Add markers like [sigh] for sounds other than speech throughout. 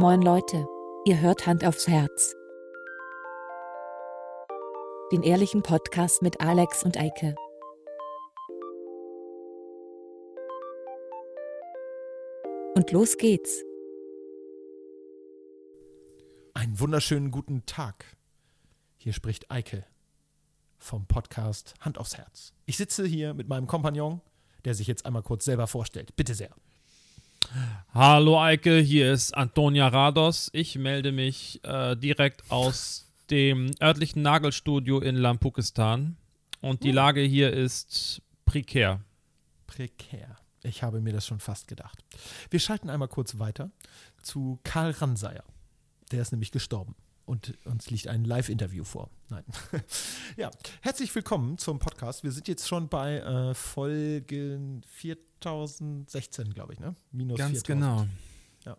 Moin Leute, ihr hört Hand aufs Herz. Den ehrlichen Podcast mit Alex und Eike. Und los geht's. Einen wunderschönen guten Tag. Hier spricht Eike vom Podcast Hand aufs Herz. Ich sitze hier mit meinem Kompagnon, der sich jetzt einmal kurz selber vorstellt. Bitte sehr. Hallo Eike, hier ist Antonia Rados. Ich melde mich äh, direkt aus dem örtlichen Nagelstudio in Lampukistan. Und die Lage hier ist prekär. Prekär. Ich habe mir das schon fast gedacht. Wir schalten einmal kurz weiter zu Karl Ranseier. Der ist nämlich gestorben. Und uns liegt ein Live-Interview vor. Nein. [laughs] ja, herzlich willkommen zum Podcast. Wir sind jetzt schon bei äh, Folge 4016, glaube ich, ne? Minus Ganz 4000. genau. Ja.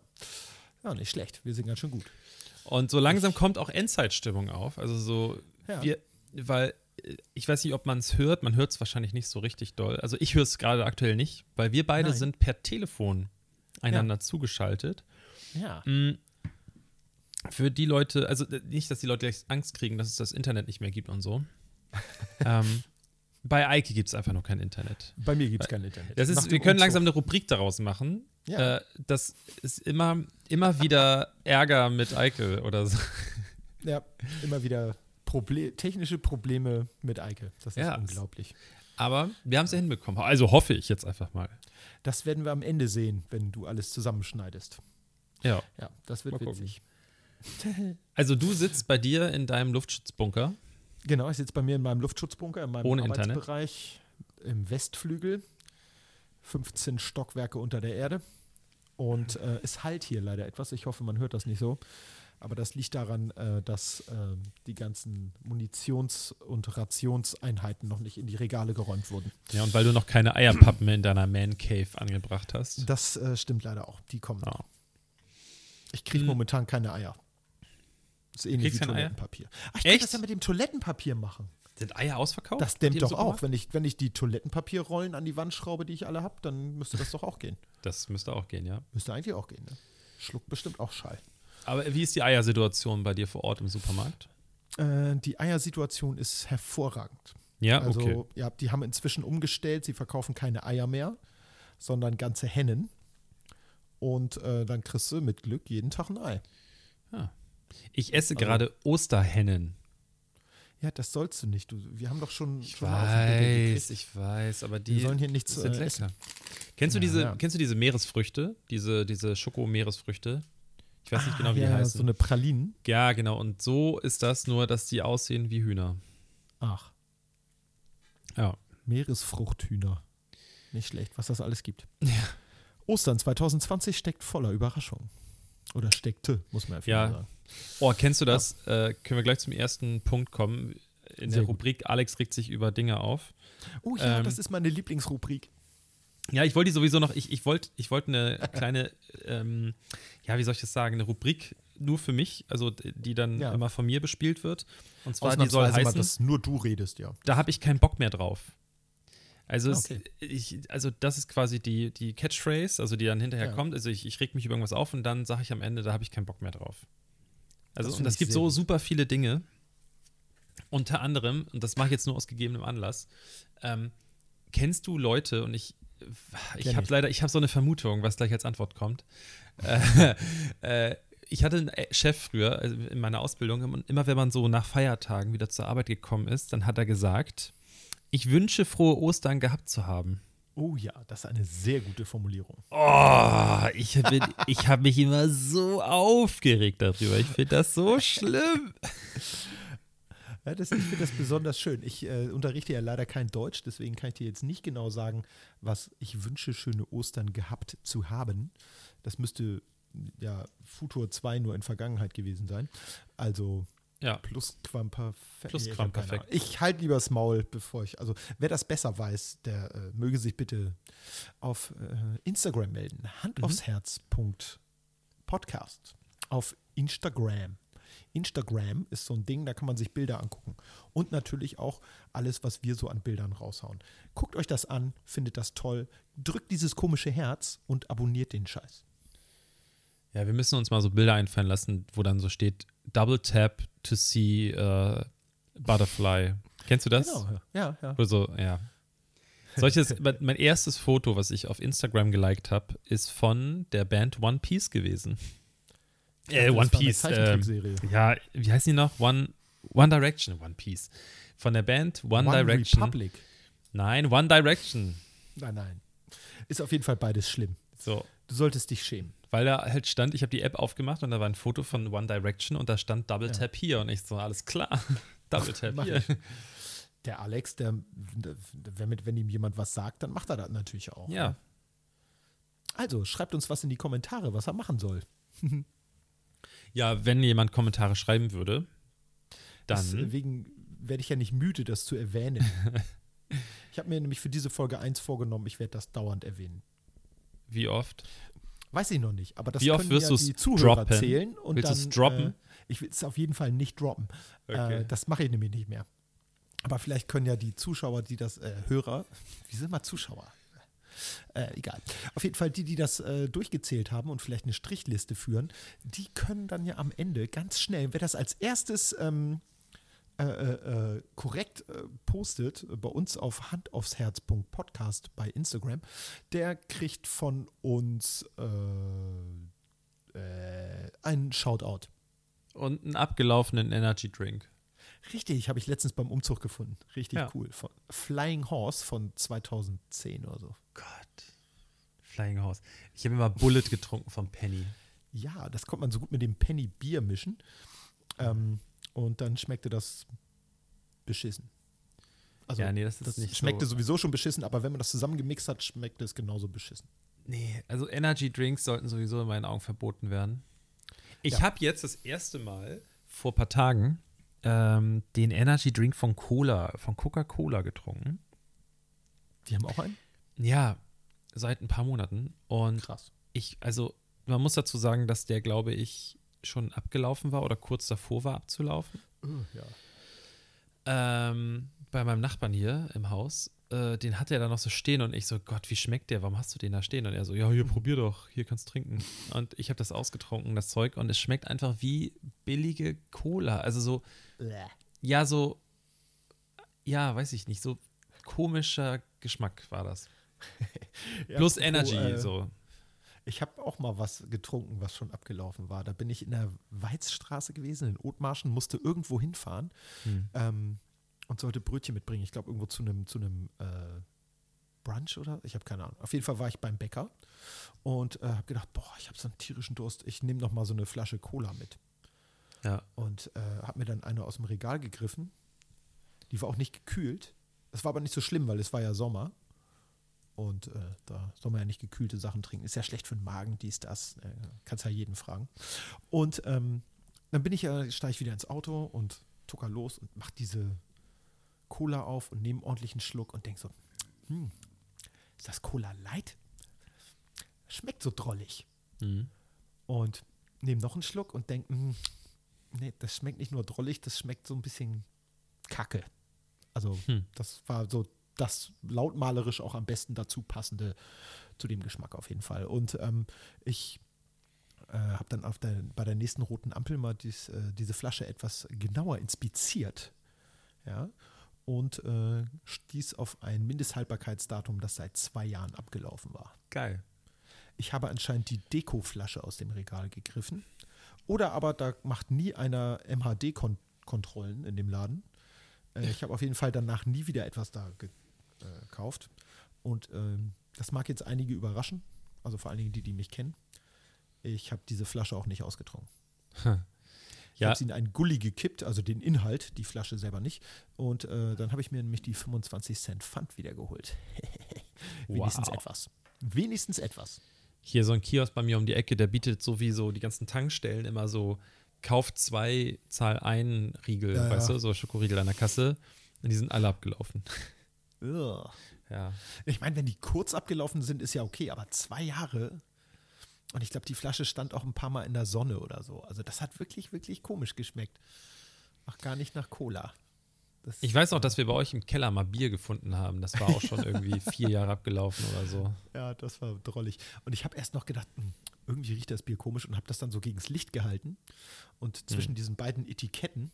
ja, nicht schlecht. Wir sind ganz schön gut. Und so langsam kommt auch Endzeitstimmung auf. Also so, Ja. wir, weil äh, ich weiß nicht, ob man es hört. Man hört es wahrscheinlich nicht so richtig doll. Also ich höre es gerade aktuell nicht, weil wir beide Nein. sind per Telefon einander zugeschaltet. Ja. Für die Leute, also äh, nicht, dass die Leute gleich Angst kriegen, dass es das Internet nicht mehr gibt und so. [laughs] ähm, bei Eike gibt es einfach noch kein Internet. Bei mir gibt es kein Internet. Das ist, wir können Umzug. langsam eine Rubrik daraus machen. Ja. Äh, das ist immer, immer wieder Ärger mit Eike oder so. [laughs] Ja, immer wieder Proble technische Probleme mit Eike. Das ist Ja. unglaublich. Aber wir haben es ja hinbekommen. Also hoffe ich jetzt einfach mal. Das werden wir am Ende sehen, wenn du alles zusammenschneidest. Ja. Ja, das wird Mal gucken. [laughs] Also du sitzt bei dir in deinem Luftschutzbunker. Genau, ich sitze bei mir in meinem Luftschutzbunker, in meinem Ohne Internet? Arbeitsbereich im Westflügel. 15 Stockwerke unter der Erde. Und äh, es halt hier leider etwas. Ich hoffe, man hört das nicht so. Aber das liegt daran, äh, dass äh, die ganzen Munitions- und Rationseinheiten noch nicht in die Regale geräumt wurden. Ja, und weil du noch keine Eierpappen in deiner Man Cave angebracht hast. Das äh, stimmt leider auch. Die kommen. Ja. Ich kriege Hm. momentan keine Eier. Das ist ähnlich wie kriegst? Toilettenpapier. Ach, ich kann Echt? das ja mit dem Toilettenpapier machen. Sind Eier ausverkauft? Das dämmt doch auch. Wenn ich, wenn ich die Toilettenpapierrollen an die Wand schraube, die ich alle habe, dann müsste das doch auch gehen. Das müsste auch gehen, ja. Müsste eigentlich auch gehen. Ne? Schluckt bestimmt auch Schall. Aber wie ist die Eiersituation bei dir vor Ort im Supermarkt? Äh, die Eiersituation ist hervorragend. Ja, also, okay. ja, die haben inzwischen umgestellt. Sie verkaufen keine Eier mehr, sondern ganze Hennen. Und äh, dann kriegst du mit Glück jeden Tag ein Ei. Ich esse Also- gerade Osterhennen. Ja, das sollst du nicht. Du, wir haben doch schon, Ich schon weiß, ich weiß, aber die Wir sollen hier nichts sind äh, lecker. Kennst du Ja, diese, ja. kennst du diese Meeresfrüchte? Diese, diese Schoko-Meeresfrüchte? Ich weiß nicht genau, wie Ah, ja, die heißen. So eine Pralinen. ja, genau. Und so ist das nur, dass die aussehen wie Hühner. Ach, Ja. Meeresfruchthühner. Nicht schlecht, was das alles gibt. [laughs] Ja. Ostern 2020 steckt voller Überraschungen. Oder steckte, muss man einfach Ja. sagen. Oh, kennst du das? Äh, können wir gleich zum ersten Punkt kommen. In Sehr der gut. Rubrik Alex regt sich über Dinge auf. Oh ja, Ähm, das ist meine Lieblingsrubrik. Ja, ich wollte die sowieso noch, ich, ich wollte ich wollt eine [laughs] kleine, ähm, ja, wie soll ich das sagen, eine Rubrik nur für mich, also die dann Ja. immer von mir bespielt wird. Und zwar, die soll Ausnahmsweise mal, heißen, dass nur du redest, ja. da habe ich keinen Bock mehr drauf. Also, Ah, es, okay. ich, also das ist quasi die, die Catchphrase, also die dann hinterher Ja. kommt. Also ich, ich reg mich über irgendwas auf und dann sage ich am Ende, da habe ich keinen Bock mehr drauf. Also Das und ich gibt so super viele Dinge. Unter anderem, und das mache ich jetzt nur aus gegebenem Anlass, ähm, kennst du Leute, und ich, ich habe leider, ich habe so eine Vermutung, was gleich als Antwort kommt. [laughs] äh, äh, ich hatte einen äh, Chef früher also in meiner Ausbildung, und immer wenn man so nach Feiertagen wieder zur Arbeit gekommen ist, dann hat er gesagt, ich wünsche frohe Ostern gehabt zu haben. Oh ja, das ist eine sehr gute Formulierung. Oh, ich habe ich hab mich immer so aufgeregt darüber. Ich finde das so schlimm. Ja, das, ich finde das besonders schön. Ich äh, unterrichte ja leider kein Deutsch, deswegen kann ich dir jetzt nicht genau sagen, was ich wünsche, schöne Ostern gehabt zu haben. Das müsste ja Futur 2 nur in Vergangenheit gewesen sein. Also Ja, Plusquamperfekt. Plusquamperfekt. Ich halte lieber das Maul, bevor ich. Also, wer das besser weiß, der äh, möge sich bitte auf äh, Instagram melden. Hand Mhm. aufs Herz. Podcast. Auf Instagram. Instagram ist so ein Ding, da kann man sich Bilder angucken. Und natürlich auch alles, was wir so an Bildern raushauen. Guckt euch das an, findet das toll, drückt dieses komische Herz und abonniert den Scheiß. Ja, wir müssen uns mal so Bilder einfallen lassen, wo dann so steht, Double Tap to see uh, Butterfly. Kennst du das? Genau, ja, ja. Oder so, ja. Solches, [laughs] mein erstes Foto, was ich auf Instagram geliked habe, ist von der Band One Piece gewesen. Äh, Das One Piece. Äh, ja, wie heißt die noch? One, One Direction, One Piece. Von der Band One, One Direction. Republic. Nein, One Direction. Nein, nein. Ist auf jeden Fall beides schlimm. So, Du solltest dich schämen. weil da halt stand, ich habe die App aufgemacht und da war ein Foto von One Direction und da stand Double Ja. Tap hier und ich so, alles klar. [laughs] Double Tap hier. Der Alex, der, wenn, wenn ihm jemand was sagt, dann macht er das natürlich auch. Ja, ne? Also, schreibt uns was in die Kommentare, was er machen soll. [laughs] ja, wenn jemand Kommentare schreiben würde, dann. Deswegen werde ich ja nicht müde, das zu erwähnen. [laughs] ich habe mir nämlich für diese Folge eins vorgenommen, ich werde das dauernd erwähnen. Wie oft? Weiß ich noch nicht, aber das Wie oft können wirst ja die Zuhörer droppen? zählen. Und Willst dann, du's droppen? Äh, ich will es auf jeden Fall nicht droppen. Okay. Äh, das mache ich nämlich nicht mehr. Aber vielleicht können ja die Zuschauer, die das, äh, Hörer, wie sind wir Zuschauer? Äh, egal. Auf jeden Fall die, die das äh, durchgezählt haben und vielleicht eine Strichliste führen, die können dann ja am Ende ganz schnell, wer das als erstes ähm, äh, äh, äh, korrekt äh, postet, bei uns auf handaufsherz.podcast bei Instagram, der kriegt von uns einen Shoutout. Und einen abgelaufenen Energy Drink. Richtig, habe ich letztens beim Umzug gefunden. Richtig Ja. cool. Von Flying Horse von 2010 oder so. Gott. Flying Horse. Ich habe immer Bullet getrunken vom Penny. Ja, das konnte man so gut mit dem Penny Bier mischen. Ähm, und dann schmeckte das beschissen. Also, ja, nee, das ist das nicht schmeckte so. sowieso schon beschissen, aber wenn man das zusammengemixt hat, schmeckte es genauso beschissen. Nee, also Energy Drinks sollten sowieso in meinen Augen verboten werden. Ich Ja. habe jetzt das erste Mal vor ein paar Tagen ähm, den Energy Drink von Cola, von Coca-Cola getrunken. Die haben auch einen? Ja, seit ein paar Monaten. Und Krass. ich, also, man muss dazu sagen, dass der, glaube ich, schon abgelaufen war oder kurz davor war abzulaufen. ja. Ähm, bei meinem Nachbarn hier im Haus, äh, den hat er da noch so stehen und ich so, Gott, wie schmeckt der? Warum hast du den da stehen? Und er so, ja, hier, probier doch, hier kannst du trinken. Und ich habe das ausgetrunken, das Zeug, und es schmeckt einfach wie billige Cola. Also so, ja, so, ja, weiß ich nicht, so komischer Geschmack war das. [laughs] Ja, Plus Energy, äh, so. Ich habe auch mal was getrunken, was schon abgelaufen war. Da bin ich in der Weizstraße gewesen, in Othmarschen, musste irgendwo hinfahren Hm. ähm, und sollte Brötchen mitbringen. Ich glaube, irgendwo zu einem zu einem äh, Brunch oder? Ich habe keine Ahnung. Auf jeden Fall war ich beim Bäcker und äh, habe gedacht, boah, ich habe so einen tierischen Durst. Ich nehme noch mal so eine Flasche Cola mit. Ja. Und äh, habe mir dann eine aus dem Regal gegriffen. Die war auch nicht gekühlt. Das war aber nicht so schlimm, weil es war ja Sommer. Und äh, da soll man ja nicht gekühlte Sachen trinken. Ist ja schlecht für den Magen, dies, das. Äh, kannst ja jeden fragen. Und ähm, dann bin ich ja, steige ich wieder ins Auto und tucker los und mach diese Cola auf und nehme einen ordentlichen Schluck und denk so, hm, ist das Cola Light? Schmeckt so drollig. Hm. Und nehme noch einen Schluck und denke, nee, das schmeckt nicht nur drollig, das schmeckt so ein bisschen kacke. Also, Hm. das war so das lautmalerisch auch am besten dazu passende zu dem Geschmack auf jeden Fall. Und ähm, ich äh, habe dann auf der, bei der nächsten roten Ampel mal dies, äh, diese Flasche etwas genauer inspiziert. Ja. Und äh, stieß auf ein Mindesthaltbarkeitsdatum, das seit zwei Jahren abgelaufen war. Geil. Ich habe anscheinend die Deko-Flasche aus dem Regal gegriffen. Oder aber da macht nie einer MHD-Kontrollen in dem Laden. Äh, ich habe auf jeden Fall danach nie wieder etwas da ge- äh, gekauft. Und ähm, das mag jetzt einige überraschen. Also vor allen Dingen die, die mich kennen. Ich habe diese Flasche auch nicht ausgetrunken. Ich Ja. habe sie in einen Gully gekippt, also den Inhalt, die Flasche selber nicht. Und äh, dann habe ich mir nämlich die 25 Cent Pfand wiedergeholt. [laughs] Wenigstens Wow. etwas. Wenigstens etwas. Hier so ein Kiosk bei mir um die Ecke, der bietet sowieso die ganzen Tankstellen immer so Kauf zwei, Zahl ein Riegel, Ja, weißt ja. du, so Schokoriegel an der Kasse. Und die sind alle abgelaufen. [laughs] Ugh. Ja. Ich meine, wenn die kurz abgelaufen sind, ist ja okay, aber zwei Jahre. Und ich glaube, die Flasche stand auch ein paar Mal in der Sonne oder so. Also das hat wirklich, wirklich komisch geschmeckt. Ach, gar nicht nach Cola. Das, Ich weiß noch, dass wir bei euch im Keller mal Bier gefunden haben. Das war auch schon irgendwie [laughs] vier Jahre abgelaufen oder so. Ja, das war drollig. Und ich habe erst noch gedacht, hm, irgendwie riecht das Bier komisch und habe das dann so gegens Licht gehalten. Und zwischen diesen beiden Etiketten,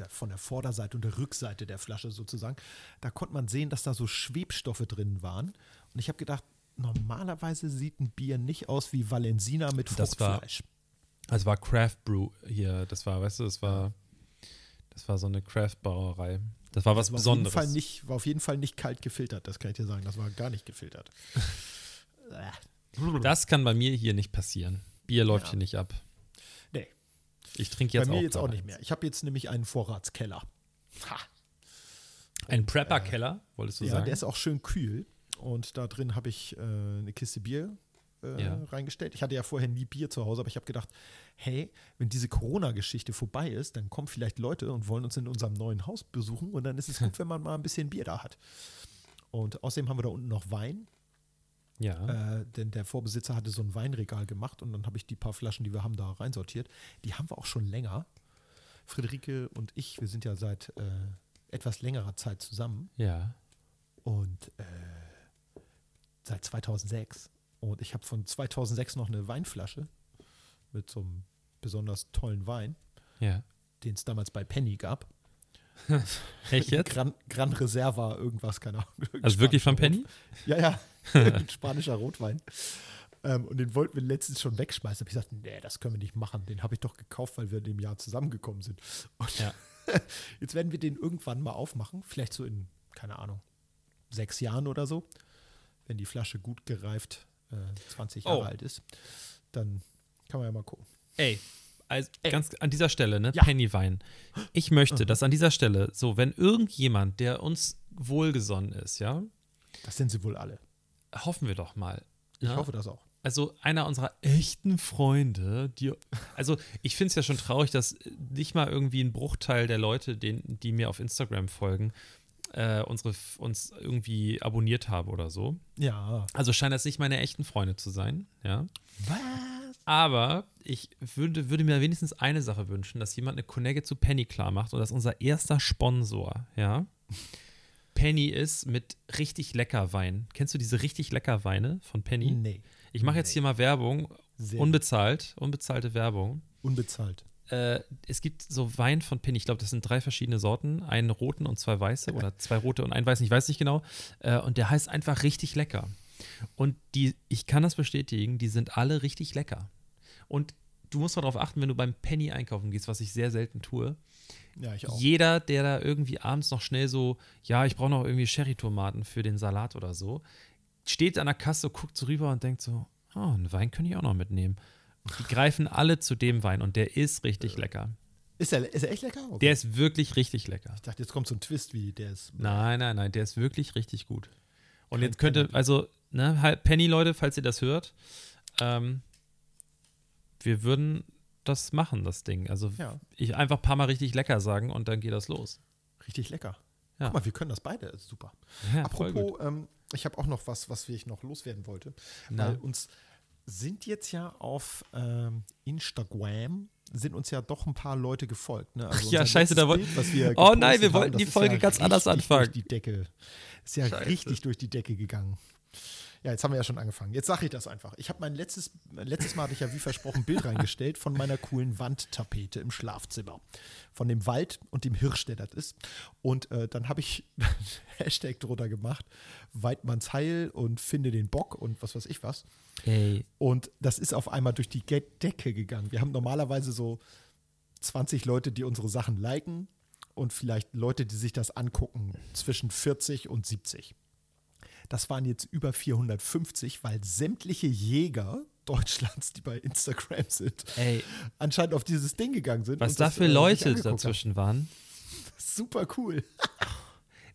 der, von der Vorderseite und der Rückseite der Flasche sozusagen, da konnte man sehen, dass da so Schwebstoffe drin waren. Und ich habe gedacht, normalerweise sieht ein Bier nicht aus wie Valensina mit Das war- Fruchtfleisch. Das war Craft Brew hier. Das war, weißt du, das war, das war so eine Craft-Brauerei. Das war was Das war auf, jeden Besonderes. Fall nicht, war auf jeden Fall nicht kalt gefiltert, das kann ich dir sagen. Das war gar nicht gefiltert. [laughs] Das kann bei mir hier nicht passieren. Bier läuft Ja. hier nicht ab. Ich trinke Bei jetzt mir auch jetzt auch nicht mehr. Ich habe jetzt nämlich einen Vorratskeller. Ha. Ein Prepper-Keller, wolltest du Ja, sagen? der ist auch schön kühl. Und da drin habe ich äh, eine Kiste Bier äh, Ja. reingestellt. Ich hatte ja vorher nie Bier zu Hause, aber ich habe gedacht, hey, wenn diese Corona-Geschichte vorbei ist, dann kommen vielleicht Leute und wollen uns in unserem neuen Haus besuchen und dann ist es gut, [laughs] wenn man mal ein bisschen Bier da hat. Und außerdem haben wir da unten noch Wein, ja. äh, denn der Vorbesitzer hatte so ein Weinregal gemacht und dann habe ich die paar Flaschen, die wir haben, da reinsortiert. Die haben wir auch schon länger. Friederike und ich, wir sind ja seit äh, etwas längerer Zeit zusammen ja. und äh, seit 2006. Und ich habe von 2006 noch eine Weinflasche mit so einem besonders tollen Wein, Ja. den es damals bei Penny gab. [laughs] Echt jetzt? Gran, Gran Reserva, irgendwas, keine Ahnung. Also wirklich von Penny? Ja, ja, [laughs] ein spanischer Rotwein. Ähm, und den wollten wir letztens schon wegschmeißen. Da habe ich gesagt, nee, das können wir nicht machen. Den habe ich doch gekauft, weil wir in dem Jahr zusammengekommen sind. Und Ja. [laughs] jetzt werden wir den irgendwann mal aufmachen. Vielleicht so in, keine Ahnung, sechs Jahren oder so. Wenn die Flasche gut gereift äh, 20 Jahre Oh. alt ist. Dann kann man ja mal gucken. Ey, also ganz an dieser Stelle, ne? Ja. Mhm. Pennywein. Ich möchte, dass an dieser Stelle, so, wenn irgendjemand, der uns wohlgesonnen ist, ja, Das sind sie wohl alle. Hoffen wir doch mal. Ich ja? hoffe das auch. also einer unserer echten Freunde, die, also ich finde es ja schon traurig, dass nicht mal irgendwie ein Bruchteil der Leute, den, die mir auf Instagram folgen, äh, unsere, uns irgendwie abonniert haben oder so. Ja. Also scheinen das nicht meine echten Freunde zu sein, ja. Was? Aber ich würde, würde mir wenigstens eine Sache wünschen, dass jemand eine Connecte zu Penny klar macht und dass unser erster Sponsor, ja, Penny ist mit richtig lecker Wein. Kennst du diese richtig lecker Weine von Penny? Nee. Ich mache jetzt hier mal Werbung, Sehr unbezahlt, unbezahlte Werbung. Unbezahlt. Äh, es gibt so Wein von Penny, ich glaube, das sind drei verschiedene Sorten, einen roten und zwei weiße oder zwei rote und einen weißen, ich weiß nicht genau. Äh, und der heißt einfach richtig lecker. Und die, ich kann das bestätigen, die sind alle richtig lecker. Und du musst darauf achten, wenn du beim Penny einkaufen gehst, was ich sehr selten tue. Ja, ich auch. Jeder, der da irgendwie abends noch schnell so, ja, ich brauche noch irgendwie Sherry-Tomaten für den Salat oder so, steht an der Kasse, guckt so rüber und denkt so, oh, einen Wein könnte ich auch noch mitnehmen. Und die greifen alle zu dem Wein und der ist richtig lecker. Ist er, ist er echt lecker? Okay. Der ist wirklich richtig lecker. ich dachte, jetzt kommt so ein Twist, wie der ist. Nein, nein, nein, der ist wirklich richtig gut. Und Kein jetzt könnte, also, ne, halt Penny, Leute, falls ihr das hört, ähm, wir würden das machen, das Ding. Also Ja, ich einfach ein paar Mal richtig lecker sagen und dann geht das los. richtig lecker. Ja. Guck mal, wir können das beide. Das super. Ja. Apropos, ähm, ich habe auch noch was, was ich noch loswerden wollte. Na? Weil uns sind jetzt ja auf ähm, Instagram sind uns ja doch ein paar Leute gefolgt. Ne? Also Ach ja, scheiße, da letztes woll- Bild, was wir Oh nein, wir wollten haben, die Folge ja ganz anders anfangen. Durch die Decke. Ist ja richtig durch die Decke gegangen. Ja, jetzt haben wir ja schon angefangen. Jetzt sage ich das einfach. Ich habe mein letztes, letztes Mal hatte ich ja wie versprochen ein Bild reingestellt von meiner coolen Wandtapete im Schlafzimmer. Von dem Wald und dem Hirsch, der das ist. Und äh, dann habe ich [laughs] Hashtag drunter gemacht, Weidmanns Heil und finde den Bock und was weiß ich was. Ey, Und das ist auf einmal durch die Decke gegangen. Wir haben normalerweise so 20 Leute, die unsere Sachen liken und vielleicht Leute, die sich das angucken, zwischen 40 und 70. Das waren jetzt über 450, weil sämtliche Jäger Deutschlands, die bei Instagram sind, ey, anscheinend auf dieses Ding gegangen sind. was da für äh, Leute angeguckt haben. dazwischen waren. [laughs] Super cool.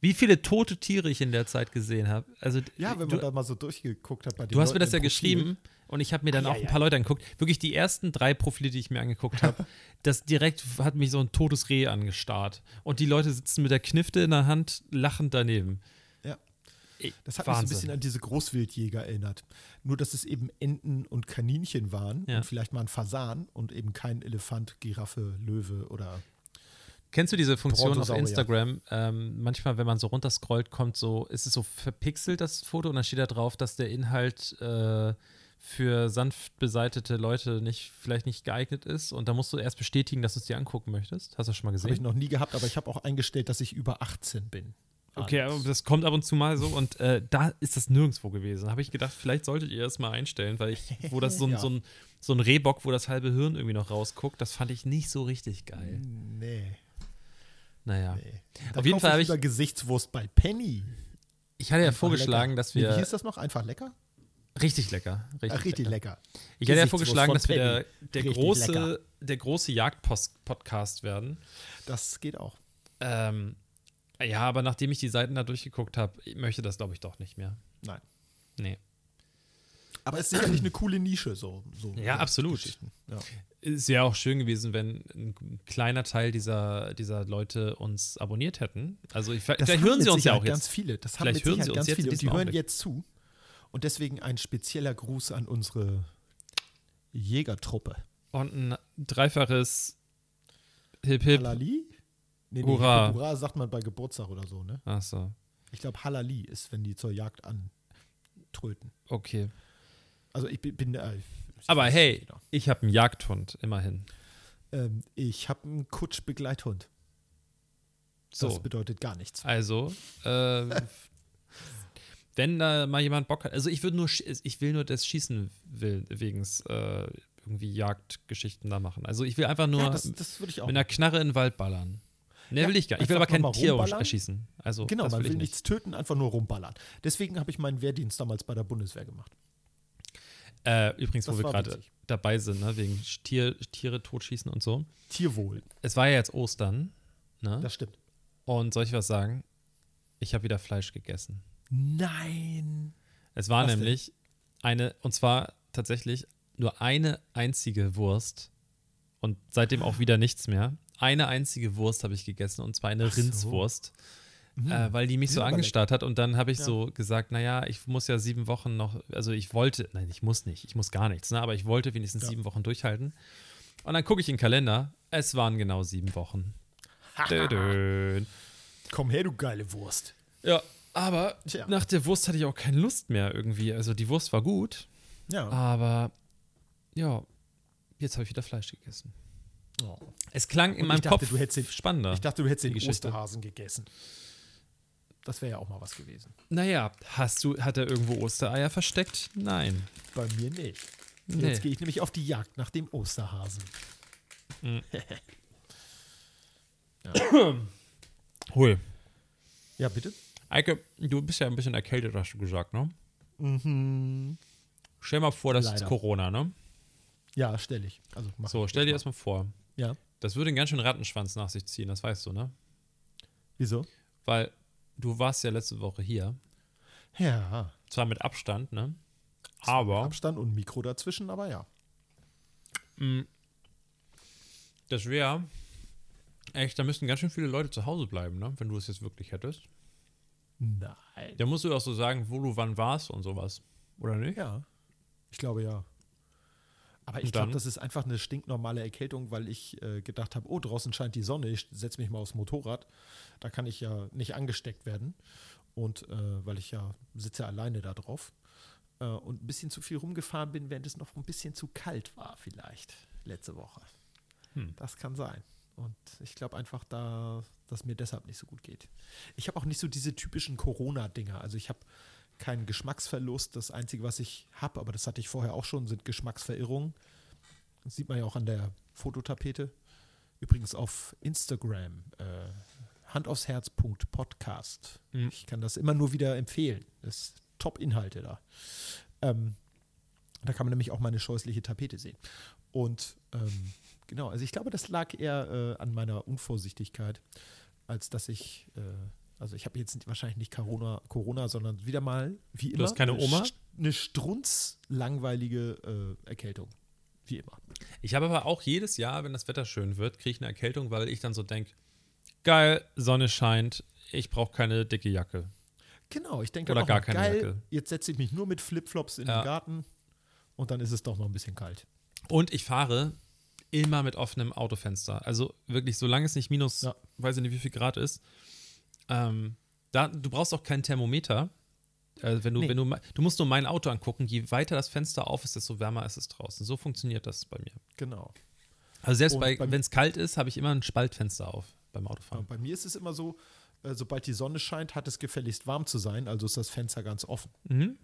Wie viele tote Tiere ich in der Zeit gesehen habe. Also, Ja, wenn du, man da mal so durchgeguckt hat bei den du hast mir Leuten das ja Profil. geschrieben und ich habe mir dann Ah, auch ja, ein ja. paar Leute angeguckt. Wirklich die ersten drei Profile, die ich mir angeguckt habe, [laughs] das direkt hat mich so ein totes Reh angestarrt. Und die Leute sitzen mit der Knifte in der Hand lachend daneben. Das hat mich so ein Wahnsinn. bisschen an diese Großwildjäger erinnert. Nur, dass es eben Enten und Kaninchen waren Ja. und vielleicht mal ein Fasan und eben kein Elefant, Giraffe, Löwe oder Kennst du diese Funktion auf. Instagram? Ähm, manchmal, wenn man so runterscrollt, kommt so, ist es so verpixelt, das Foto, und dann steht da drauf, dass der Inhalt äh, für sanft beseitete Leute nicht, vielleicht nicht geeignet ist. Und da musst du erst bestätigen, dass du es dir angucken möchtest. Hast du das schon mal Habe ich gesehen? noch nie gehabt, aber ich habe auch eingestellt, dass ich über 18 bin. Okay, aber das kommt ab und zu mal so und äh, da ist das nirgendwo gewesen. Da habe ich gedacht, vielleicht solltet ihr das mal einstellen, weil ich, wo das [laughs] so ein, Ja. so ein, so ein Rehbock, wo das halbe Hirn irgendwie noch rausguckt, das fand ich nicht so richtig geil. Nee, Naja. nee. Da Auf jeden Fall habe ich Gesichtswurst bei Penny. ich hatte ja Einfach vorgeschlagen, lecker. dass Nee, wir. Wie hieß das noch? Einfach lecker? Richtig lecker. Richtig, Ach, richtig lecker. lecker. Ich hatte ja vorgeschlagen, dass wir der, der, große, lecker. der große Jagd-Podcast werden. Das geht auch. Ähm, ja, aber nachdem ich die Seiten da durchgeguckt habe, möchte das, glaube ich, doch nicht mehr. Nein. Nee. Aber es ist sicherlich eine coole Nische, so. so Ja, so absolut. Ja. Es wäre auch schön gewesen, wenn ein kleiner Teil dieser, dieser Leute uns abonniert hätten. Also ich, vielleicht hören sie uns ja auch ganz jetzt. viele. Das haben Vielleicht hören sie uns ganz jetzt viele und die hören Augenblick. jetzt zu. Und deswegen ein spezieller Gruß an unsere Jägertruppe. Und ein dreifaches Hip Hip. Halali? Nee, nee, Hurra. Hurra sagt man bei Geburtstag oder so, ne? Achso, Ich glaube, Halali ist, wenn die zur Jagd antröten. okay. Also ich bin. bin äh, Aber hey, Genau. ich habe einen Jagdhund, immerhin. Ähm, ich habe einen Kutschbegleithund. Das So, bedeutet gar nichts. also, äh, [laughs] wenn da mal jemand Bock hat, also ich würde nur, ich will nur des Schießen will, wegen äh, irgendwie Jagdgeschichten da machen. Also ich will einfach nur ja, das, das würde ich auch. mit einer Knarre in den Wald ballern. Ne, Ja, will ich gar nicht. Ich will aber kein Tier erschießen. Also, genau, man will will ich nicht. nichts töten, einfach nur rumballern. Deswegen habe ich meinen Wehrdienst damals bei der Bundeswehr gemacht. Äh, übrigens, Das wo wir gerade dabei sind, ne, wegen Tier, Tiere totschießen und so. Tierwohl, Es war ja jetzt Ostern, ne? das stimmt. Und soll ich was sagen? Ich habe wieder Fleisch gegessen. Nein. Es war Was denn? nämlich eine, und zwar tatsächlich nur eine einzige Wurst und seitdem auch wieder nichts mehr. Eine einzige Wurst habe ich gegessen und zwar eine so. Rindswurst, Mhm. äh, weil die mich Die so angestarrt hat und dann habe ich Ja. so gesagt, naja, ich muss ja sieben Wochen noch, also ich wollte, nein, ich muss nicht, ich muss gar nichts, ne, aber ich wollte wenigstens Ja. sieben Wochen durchhalten. Und dann gucke ich in den Kalender, es waren genau sieben Wochen. Komm her, du geile Wurst. Ja, aber Tja. nach der Wurst hatte ich auch keine Lust mehr irgendwie. Also die Wurst war gut, Ja. aber ja, jetzt habe ich wieder Fleisch gegessen. Oh. Es klang in Und meinem dachte, Kopf du hättest den- spannender. Ich dachte, du hättest den Die Geschichte. Osterhasen gegessen. Das wäre ja auch mal was gewesen. naja, hast du, hat er irgendwo Ostereier versteckt? Nein. Bei mir nicht. Nee. Jetzt gehe ich nämlich auf die Jagd nach dem Osterhasen. [laughs] Hui. Ja, bitte? Eike, du bist ja ein bisschen erkältet, hast du gesagt, ne? Mhm. Stell mal vor, das ist Leider. Corona, ne? Ja, stelle ich. Also mach So, stell dir erstmal vor. Ja. Das würde einen ganz schön Rattenschwanz nach sich ziehen, das weißt du, ne? Wieso? Weil du warst ja letzte Woche hier. Ja. Zwar mit Abstand, ne? Aber Abstand und Mikro dazwischen, aber ja. das wäre echt, da müssten ganz schön viele Leute zu Hause bleiben, ne? Wenn du es jetzt wirklich hättest. Nein. Da musst du auch so sagen, wo du wann warst und sowas. Oder nicht? Ja. Ich glaube ja. Aber ich glaube, das ist einfach eine stinknormale Erkältung, weil ich äh, gedacht habe, oh, draußen scheint die Sonne, ich setze mich mal aufs Motorrad. Da kann ich ja nicht angesteckt werden. Und äh, weil ich ja sitze alleine da drauf. Äh, und ein bisschen zu viel rumgefahren bin, während es noch ein bisschen zu kalt war, vielleicht letzte Woche. Hm. Das kann sein. Und ich glaube einfach, da, dass mir deshalb nicht so gut geht. Ich habe auch nicht so diese typischen Corona-Dinger. Also ich habe keinen Geschmacksverlust. Das Einzige, was ich habe, aber das hatte ich vorher auch schon, sind Geschmacksverirrungen. Das sieht man ja auch an der Fototapete. Übrigens auf Instagram, äh, Hand aufs Herz. Podcast. Mhm. Ich kann das immer nur wieder empfehlen. Das ist Top-Inhalte da. Ähm, da kann man nämlich auch meine scheußliche Tapete sehen. Und ähm, genau, also ich glaube, das lag eher äh, an meiner Unvorsichtigkeit, als dass ich, äh, also ich habe jetzt wahrscheinlich nicht Corona, Corona, sondern wieder mal, wie immer, hast keine eine Oma? eine strunzlangweilige äh, Erkältung. Wie immer. Ich habe aber auch jedes Jahr, wenn das Wetter schön wird, kriege ich eine Erkältung, weil ich dann so denke, geil, Sonne scheint, ich brauche keine dicke Jacke. Genau, ich denke Oder dann auch gar mal, keine geil, Jacke. jetzt setze ich mich nur mit Flipflops in Ja. den Garten und dann ist es doch noch ein bisschen kalt. Und ich fahre immer mit offenem Autofenster. Also wirklich, solange es nicht minus, Ja. weiß ich nicht, wie viel Grad ist. Ähm, da, du brauchst auch kein Thermometer. Also wenn du, Nee. wenn du, du musst nur mein Auto angucken, je weiter das Fenster auf ist, desto wärmer ist es draußen. So funktioniert das bei mir. Genau. Also selbst wenn es kalt ist, habe ich immer ein Spaltfenster auf beim Autofahren. bei mir ist es immer so, äh, sobald die Sonne scheint, hat es gefälligst warm zu sein, also ist das Fenster ganz offen. Mhm.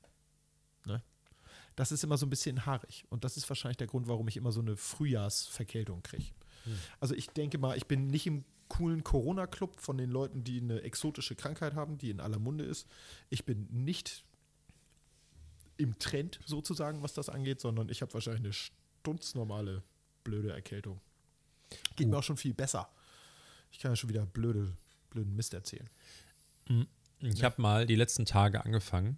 Das ist immer so ein bisschen haarig. Und das ist wahrscheinlich der Grund, warum ich immer so eine Frühjahrsverkältung kriege. Also ich denke mal, ich bin nicht im coolen Corona-Club von den Leuten, die eine exotische Krankheit haben, die in aller Munde ist. Ich bin nicht im Trend sozusagen, was das angeht, sondern ich habe wahrscheinlich eine stundsnormale blöde Erkältung. Geht mir auch schon viel besser. Ich kann ja schon wieder blöde, blöden Mist erzählen. Ich habe mal die letzten Tage angefangen,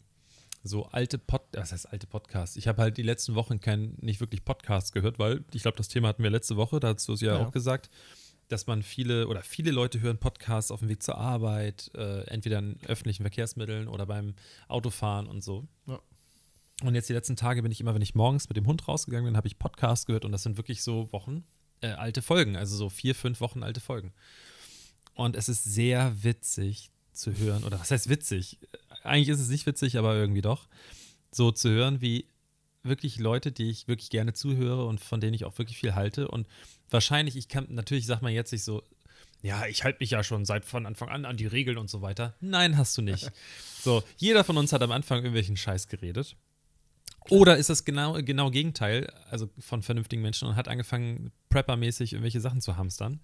so alte Pod, was heißt alte Podcasts? Ich habe halt die letzten Wochen kein, nicht wirklich Podcasts gehört, weil ich glaube, das Thema hatten wir letzte Woche, da hast du es ja, Ja. auch gesagt, dass man viele oder viele Leute hören Podcasts auf dem Weg zur Arbeit, äh, entweder in öffentlichen Verkehrsmitteln oder beim Autofahren und so. Ja. Und jetzt die letzten Tage bin ich immer, wenn ich morgens mit dem Hund rausgegangen bin, habe ich Podcasts gehört und das sind wirklich so Wochen, äh, alte Folgen, also so vier, fünf Wochen alte Folgen. Und es ist sehr witzig zu hören, oder was heißt witzig? Eigentlich ist es nicht witzig, aber irgendwie doch, so zu hören, wie wirklich Leute, die ich wirklich gerne zuhöre und von denen ich auch wirklich viel halte. Und wahrscheinlich, ich kann, natürlich sagt man jetzt nicht so, ja, ich halte mich ja schon seit von Anfang an an die Regeln und so weiter. Nein, hast du nicht. [laughs] so, jeder von uns hat am Anfang irgendwelchen Scheiß geredet. Oder ist das genau, genau Gegenteil, also von vernünftigen Menschen und hat angefangen, preppermäßig irgendwelche Sachen zu hamstern.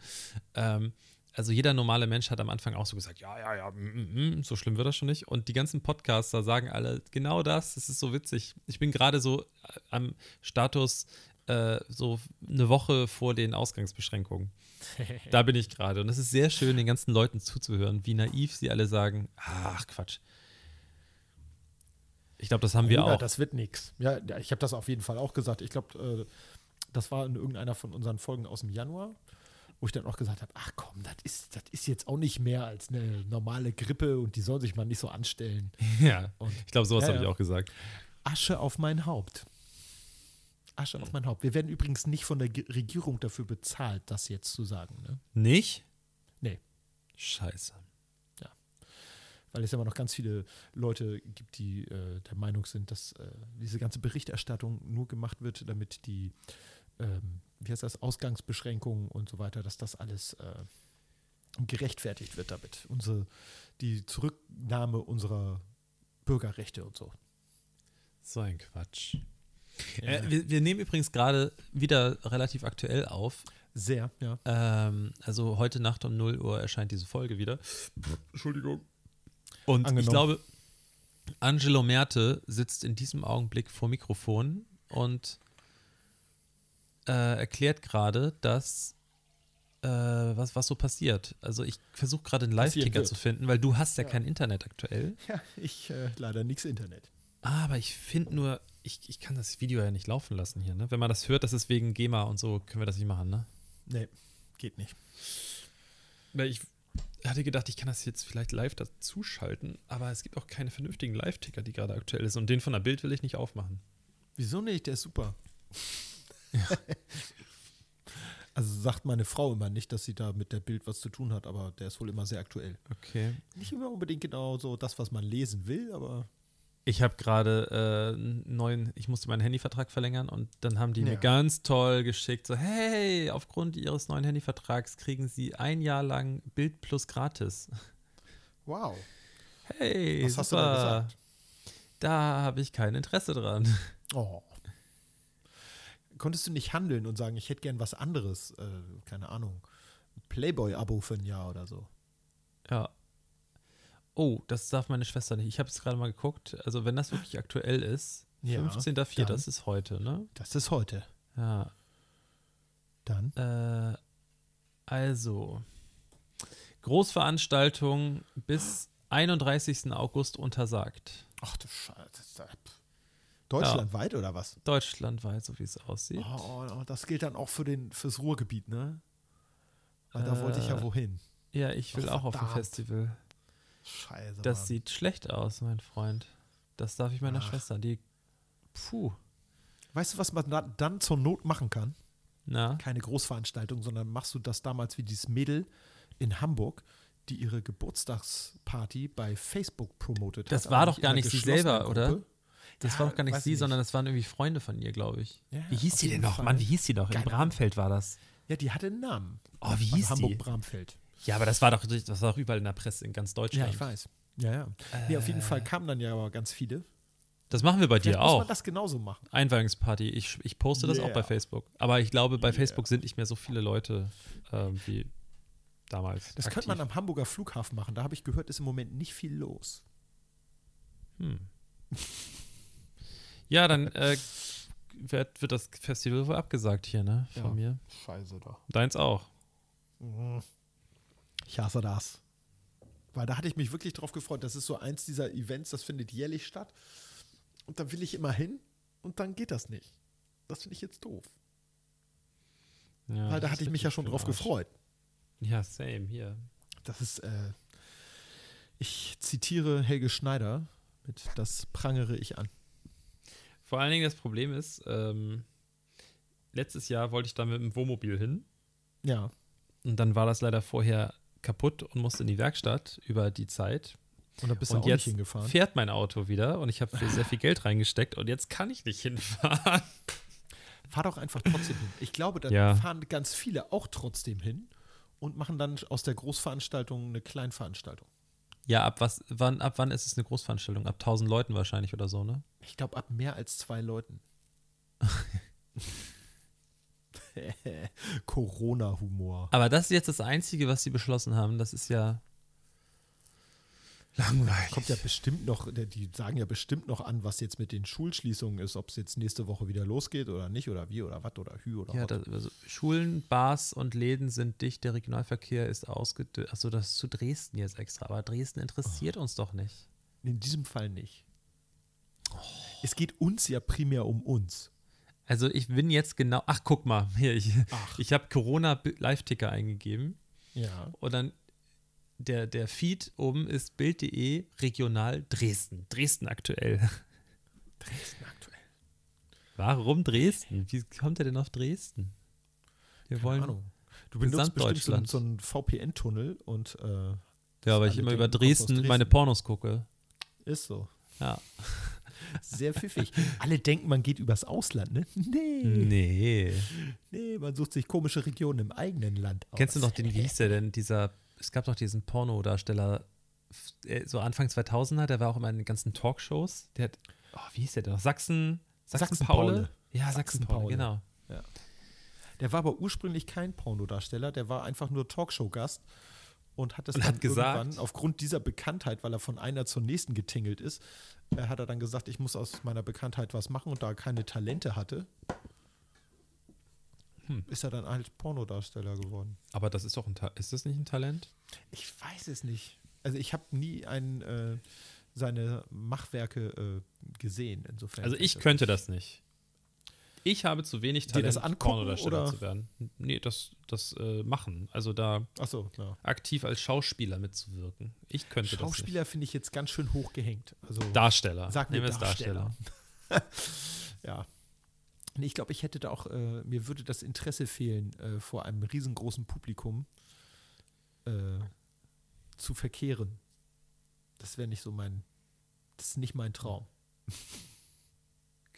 Ähm, also jeder normale Mensch hat am Anfang auch so gesagt, ja, ja, ja, mm, mm, mm, so schlimm wird das schon nicht. Und die ganzen Podcaster sagen alle genau das, das ist so witzig. Ich bin gerade so äh, am Status äh, so eine Woche vor den Ausgangsbeschränkungen. [laughs] Da bin ich gerade. Und es ist sehr schön, den ganzen Leuten zuzuhören, wie naiv sie alle sagen, ach Quatsch. Ich glaube, das haben wir Corona, auch. Das wird nichts. Ja, ja, ich habe das auf jeden Fall auch gesagt. Ich glaube, äh, das war in irgendeiner von unseren Folgen aus dem Januar, wo ich dann auch gesagt habe, ach komm, das ist, das ist jetzt auch nicht mehr als eine normale Grippe und die soll sich mal nicht so anstellen. [laughs] Ja, Und ich glaube, sowas Ja, habe ich ja. auch gesagt. Asche auf mein Haupt. Asche auf mein Haupt. Wir werden übrigens nicht von der Regierung dafür bezahlt, das jetzt zu sagen. Ne? Nicht? Nee. Scheiße. Weil es immer noch ganz viele Leute gibt, die äh, der Meinung sind, dass äh, diese ganze Berichterstattung nur gemacht wird, damit die, ähm, wie heißt das, Ausgangsbeschränkungen und so weiter, dass das alles äh, gerechtfertigt wird damit. Unsere, die Zurücknahme unserer Bürgerrechte und so. So ein Quatsch. Äh, wir, wir nehmen übrigens gerade wieder relativ aktuell auf. Sehr, ja. Ähm, also heute Nacht um 0 Uhr erscheint diese Folge wieder. Entschuldigung. Und ich Angenommen. glaube, Angelo Merte sitzt in diesem Augenblick vor Mikrofon und äh, erklärt gerade, dass äh, was, was so passiert. Also ich versuche gerade einen Live-Ticker zu finden, weil du hast ja, Ja. kein Internet aktuell. Ja, ich äh, leider nichts Internet. Aber ich finde nur, ich, ich kann das Video ja nicht laufen lassen hier, ne? Wenn man das hört, das ist wegen GEMA und so, können wir das nicht machen, ne? Nee, geht nicht. Weil ich hatte gedacht, ich kann das jetzt vielleicht live dazuschalten, aber es gibt auch keine vernünftigen Live-Ticker, die gerade aktuell ist. Und den von der Bild will ich nicht aufmachen. Wieso nicht? Der ist super. [laughs] Also sagt meine Frau immer nicht, dass sie da mit der Bild was zu tun hat, aber der ist wohl immer sehr aktuell. Okay. Nicht immer unbedingt genau so das, was man lesen will, aber Ich habe gerade äh, einen neuen, ich musste meinen Handyvertrag verlängern und dann haben die mir Ja. ganz toll geschickt, so, hey, aufgrund ihres neuen Handyvertrags kriegen sie ein Jahr lang Bild Plus gratis. wow. Hey, Was hast du da super. gesagt? Da habe ich kein Interesse dran. Oh. Konntest du nicht handeln und sagen, ich hätte gern was anderes, äh, keine Ahnung, Playboy-Abo für ein Jahr oder so? Ja. Oh, das darf meine Schwester nicht. Ich habe es gerade mal geguckt. Also, wenn das wirklich aktuell ist, Ja, 15.04., dann. das ist heute, ne? Das ist heute. Ja. Dann. Äh, also, Großveranstaltung bis 31. August untersagt. Ach du Scheiße. Deutschlandweit oder was? Deutschlandweit, so wie es aussieht. Oh, oh, das gilt dann auch für den, fürs Ruhrgebiet, ne? Weil da wollte ich ja Äh, wohin. Ja, ich will Ach, auch auf ein verdammt. Festival. Scheiße. Das Mann. sieht schlecht aus, mein Freund. Das darf ich meiner Ach. Schwester. Die. Puh. Weißt du, was man da, dann zur Not machen kann? Na? Keine Großveranstaltung, sondern machst du das damals wie dieses Mädel in Hamburg, die ihre Geburtstagsparty bei Facebook promotet Das hat. war aber doch gar nicht sie selber, oder? Das Ja, war doch gar nicht sie, ich sondern das waren irgendwie Freunde von ihr, glaube ich. Ja, wie hieß sie denn noch? Fall. Mann, wie hieß sie doch? In Keine Bramfeld war das. Ja, die hatte einen Namen. Oh, wie hieß die? Hamburg-Bramfeld. Ja, aber das war doch, das war doch überall in der Presse in ganz Deutschland. Ja, ich weiß. Ja, ja. Nee, auf jeden Fall kamen dann ja aber ganz viele. Das machen wir bei Vielleicht dir muss auch. man das genauso machen. Einweihungsparty. Ich, ich poste das auch Yeah. bei Facebook. Aber ich glaube, bei Yeah. Facebook sind nicht mehr so viele Leute ähm, wie damals. Das könnte man am Hamburger Flughafen machen. Da habe ich gehört, ist im Moment nicht viel los. Hm. [laughs] Ja, dann äh, wird, wird das Festival wohl abgesagt hier, ne? Von Ja. mir. Scheiße doch. Deins auch. Ich hasse das. Weil da hatte ich mich wirklich drauf gefreut. Das ist so eins dieser Events, das findet jährlich statt. Und da will ich immer hin und dann geht das nicht. Das finde ich jetzt doof. Ja, Weil da das hatte ich mich ja schon drauf Arsch. gefreut. Ja, same, hier. Das ist, äh, ich zitiere Helge Schneider mit Das prangere ich an. Vor allen Dingen das Problem ist, ähm, letztes Jahr wollte ich da mit dem Wohnmobil hin Ja. und dann war das leider vorher kaputt und musste in die Werkstatt über die Zeit. Und da bist und du auch jetzt nicht hingefahren. fährt mein Auto wieder und ich habe sehr viel Geld reingesteckt und jetzt kann ich nicht hinfahren. [laughs] Fahr doch einfach trotzdem hin. Ich glaube, da Ja. fahren ganz viele auch trotzdem hin und machen dann aus der Großveranstaltung eine Kleinveranstaltung. Ja, ab was, wann, ab wann ist es eine Großveranstaltung? Ab 1000 Leuten wahrscheinlich oder so, ne? Ich glaube, ab mehr als zwei Leuten. [laughs] [laughs] Corona-Humor. Aber das ist jetzt das Einzige, was sie beschlossen haben. Das ist ja langweilig. Kommt ja bestimmt noch, die sagen ja bestimmt noch an, was jetzt mit den Schulschließungen ist, ob es jetzt nächste Woche wieder losgeht oder nicht oder wie oder was oder hü oder Ja, das, also Schulen, Bars und Läden sind dicht, der Regionalverkehr ist ausgedünnt. Achso, das ist zu Dresden jetzt extra. Aber Dresden interessiert uns doch nicht. In diesem Fall nicht. Es geht uns ja primär um uns. Also ich bin jetzt genau. Ach, guck mal, hier, ich, Ach. ich habe Corona-Live-Ticker eingegeben Ja. und dann der, der Feed oben ist Bild.de regional Dresden. Dresden aktuell. Dresden aktuell. Warum Dresden? Wie kommt er denn auf Dresden? Wir Keine wollen. Ahnung. Du benutzt bestimmt so, einen- VPN-Tunnel und äh, Ja, weil ich immer über Dresden, Dresden. meine Pornos gucke. ist so. Ja. [laughs] Sehr pfiffig. Alle denken, man geht übers Ausland, ne? Nee. Nee. Nee, man sucht sich komische Regionen im eigenen Land aus. Kennst du noch den, wie hieß der denn? Dieser, es gab doch diesen Pornodarsteller, äh, so Anfang 2000er, der war auch immer in den ganzen Talkshows. Der hat, oh, wie hieß der denn noch? Sachsen, Sachsen, Sachsen Paule? Paule. Ja, Sachsen Paule, Paule. genau. Der war aber ursprünglich kein Pornodarsteller, der war einfach nur Talkshow-Gast und hat das Und dann hat gesagt- irgendwann aufgrund dieser Bekanntheit, weil er von einer zur nächsten getingelt ist, äh, hat er dann gesagt, ich muss aus meiner Bekanntheit was machen und da er keine Talente hatte, Hm. ist er dann halt Pornodarsteller geworden. Aber das ist doch ein, Ta ist das nicht ein Talent? Ich weiß es nicht. Also ich habe nie ein, äh, seine Machwerke äh, gesehen, insofern. Also ich das könnte das nicht. Ich habe zu wenig Talent, das angucken, Pornodarsteller oder? zu werden. Nee, das, das äh, machen. Also da klar. aktiv als Schauspieler mitzuwirken. Ich könnte Schauspieler finde ich jetzt ganz schön hoch gehängt. Also das. Darsteller. Sag mir Nehmen wir es Darsteller. [laughs] ja. Ich glaube, ich hätte da auch, äh, mir würde das Interesse fehlen, äh, vor einem riesengroßen Publikum äh, zu verkehren. Das wäre nicht so mein, das ist nicht mein Traum. [laughs]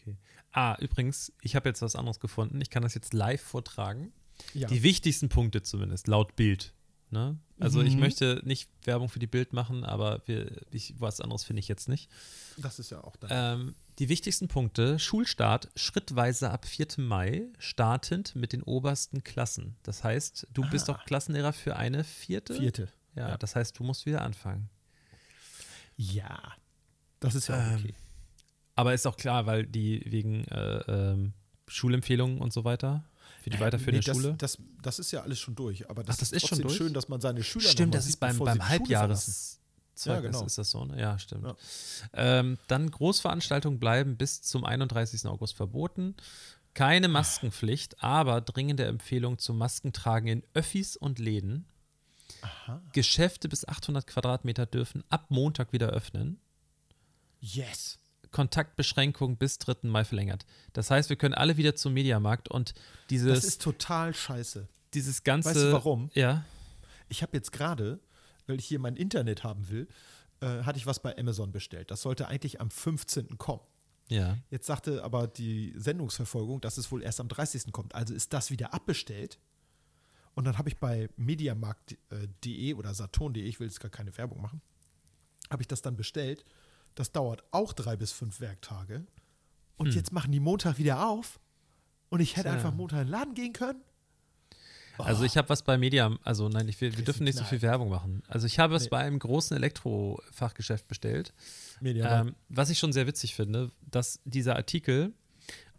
Okay. Ah, übrigens, ich habe jetzt was anderes gefunden. Ich kann das jetzt live vortragen. Ja, Die wichtigsten Punkte zumindest, laut Bild. Ne? Also ich Mhm. möchte nicht Werbung für die Bild machen, aber wir, ich, was anderes finde ich jetzt nicht. das ist ja auch dann. Ähm, die wichtigsten Punkte, Schulstart schrittweise ab 4. Mai, startend mit den obersten Klassen. Das heißt, du bist Ah. doch Klassenlehrer für eine vierte? Vierte. Ja, Ja. das heißt, du musst wieder anfangen. Ja. Das ist ja auch Ähm, okay. Aber ist auch klar, weil die wegen äh, ähm, Schulempfehlungen und so weiter, für die Äh, weiterführende nee, das, Schule. Das, das ist ja alles schon durch. Aber das, Ach, das ist schon trotzdem durch? schön, dass man seine Schüler Stimmt, das ist beim, beim sie Ja, genau. ist das so, ne? Ja, stimmt. Ja. Ähm, dann Großveranstaltungen bleiben bis zum 31. August verboten. Keine Maskenpflicht, aber dringende Empfehlung zum Maskentragen in Öffis und Läden. Aha. Geschäfte bis 800 Quadratmeter dürfen ab Montag wieder öffnen. Yes. Kontaktbeschränkung bis 3. Mai verlängert. Das heißt, wir können alle wieder zum Mediamarkt und dieses, Das ist total scheiße. dieses ganze. Weißt du warum? Ja. Ich habe jetzt gerade, weil ich hier mein Internet haben will, äh, hatte ich was bei Amazon bestellt. Das sollte eigentlich am 15. kommen. Ja. Jetzt sagte aber die Sendungsverfolgung, dass es wohl erst am 30. kommt. Also ist das wieder abbestellt. Und dann habe ich bei mediamarkt.de oder saturn.de, ich will jetzt gar keine Werbung machen, habe ich das dann bestellt. Das dauert auch drei bis fünf Werktage. Und Hm. jetzt machen die Montag wieder auf. Und ich hätte Tja. einfach Montag in den Laden gehen können. Also ich habe was bei Media, also nein, ich wir Kriegst dürfen nicht so viel. Werbung machen. Also ich habe es Nee. bei einem großen Elektrofachgeschäft bestellt. Mediamarkt. Ähm, was ich schon sehr witzig finde, dass dieser Artikel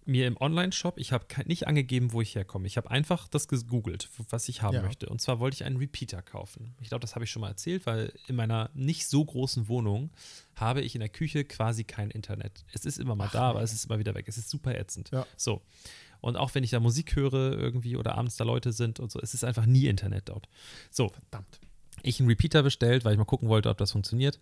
mir im Online-Shop, ich habe nicht angegeben, wo ich herkomme. Ich habe einfach das gegoogelt, was ich haben Ja. möchte. Und zwar wollte ich einen Repeater kaufen. Ich glaube, das habe ich schon mal erzählt, weil in meiner nicht so großen Wohnung habe ich in der Küche quasi kein Internet. Es ist immer mal Ach, da, aber es ist immer wieder weg. Es ist super ätzend. Ja. So. Und auch wenn ich da Musik höre irgendwie oder abends da Leute sind und so, es ist einfach nie Internet dort. So, Verdammt. ich einen Repeater bestellt, weil ich mal gucken wollte, ob das funktioniert.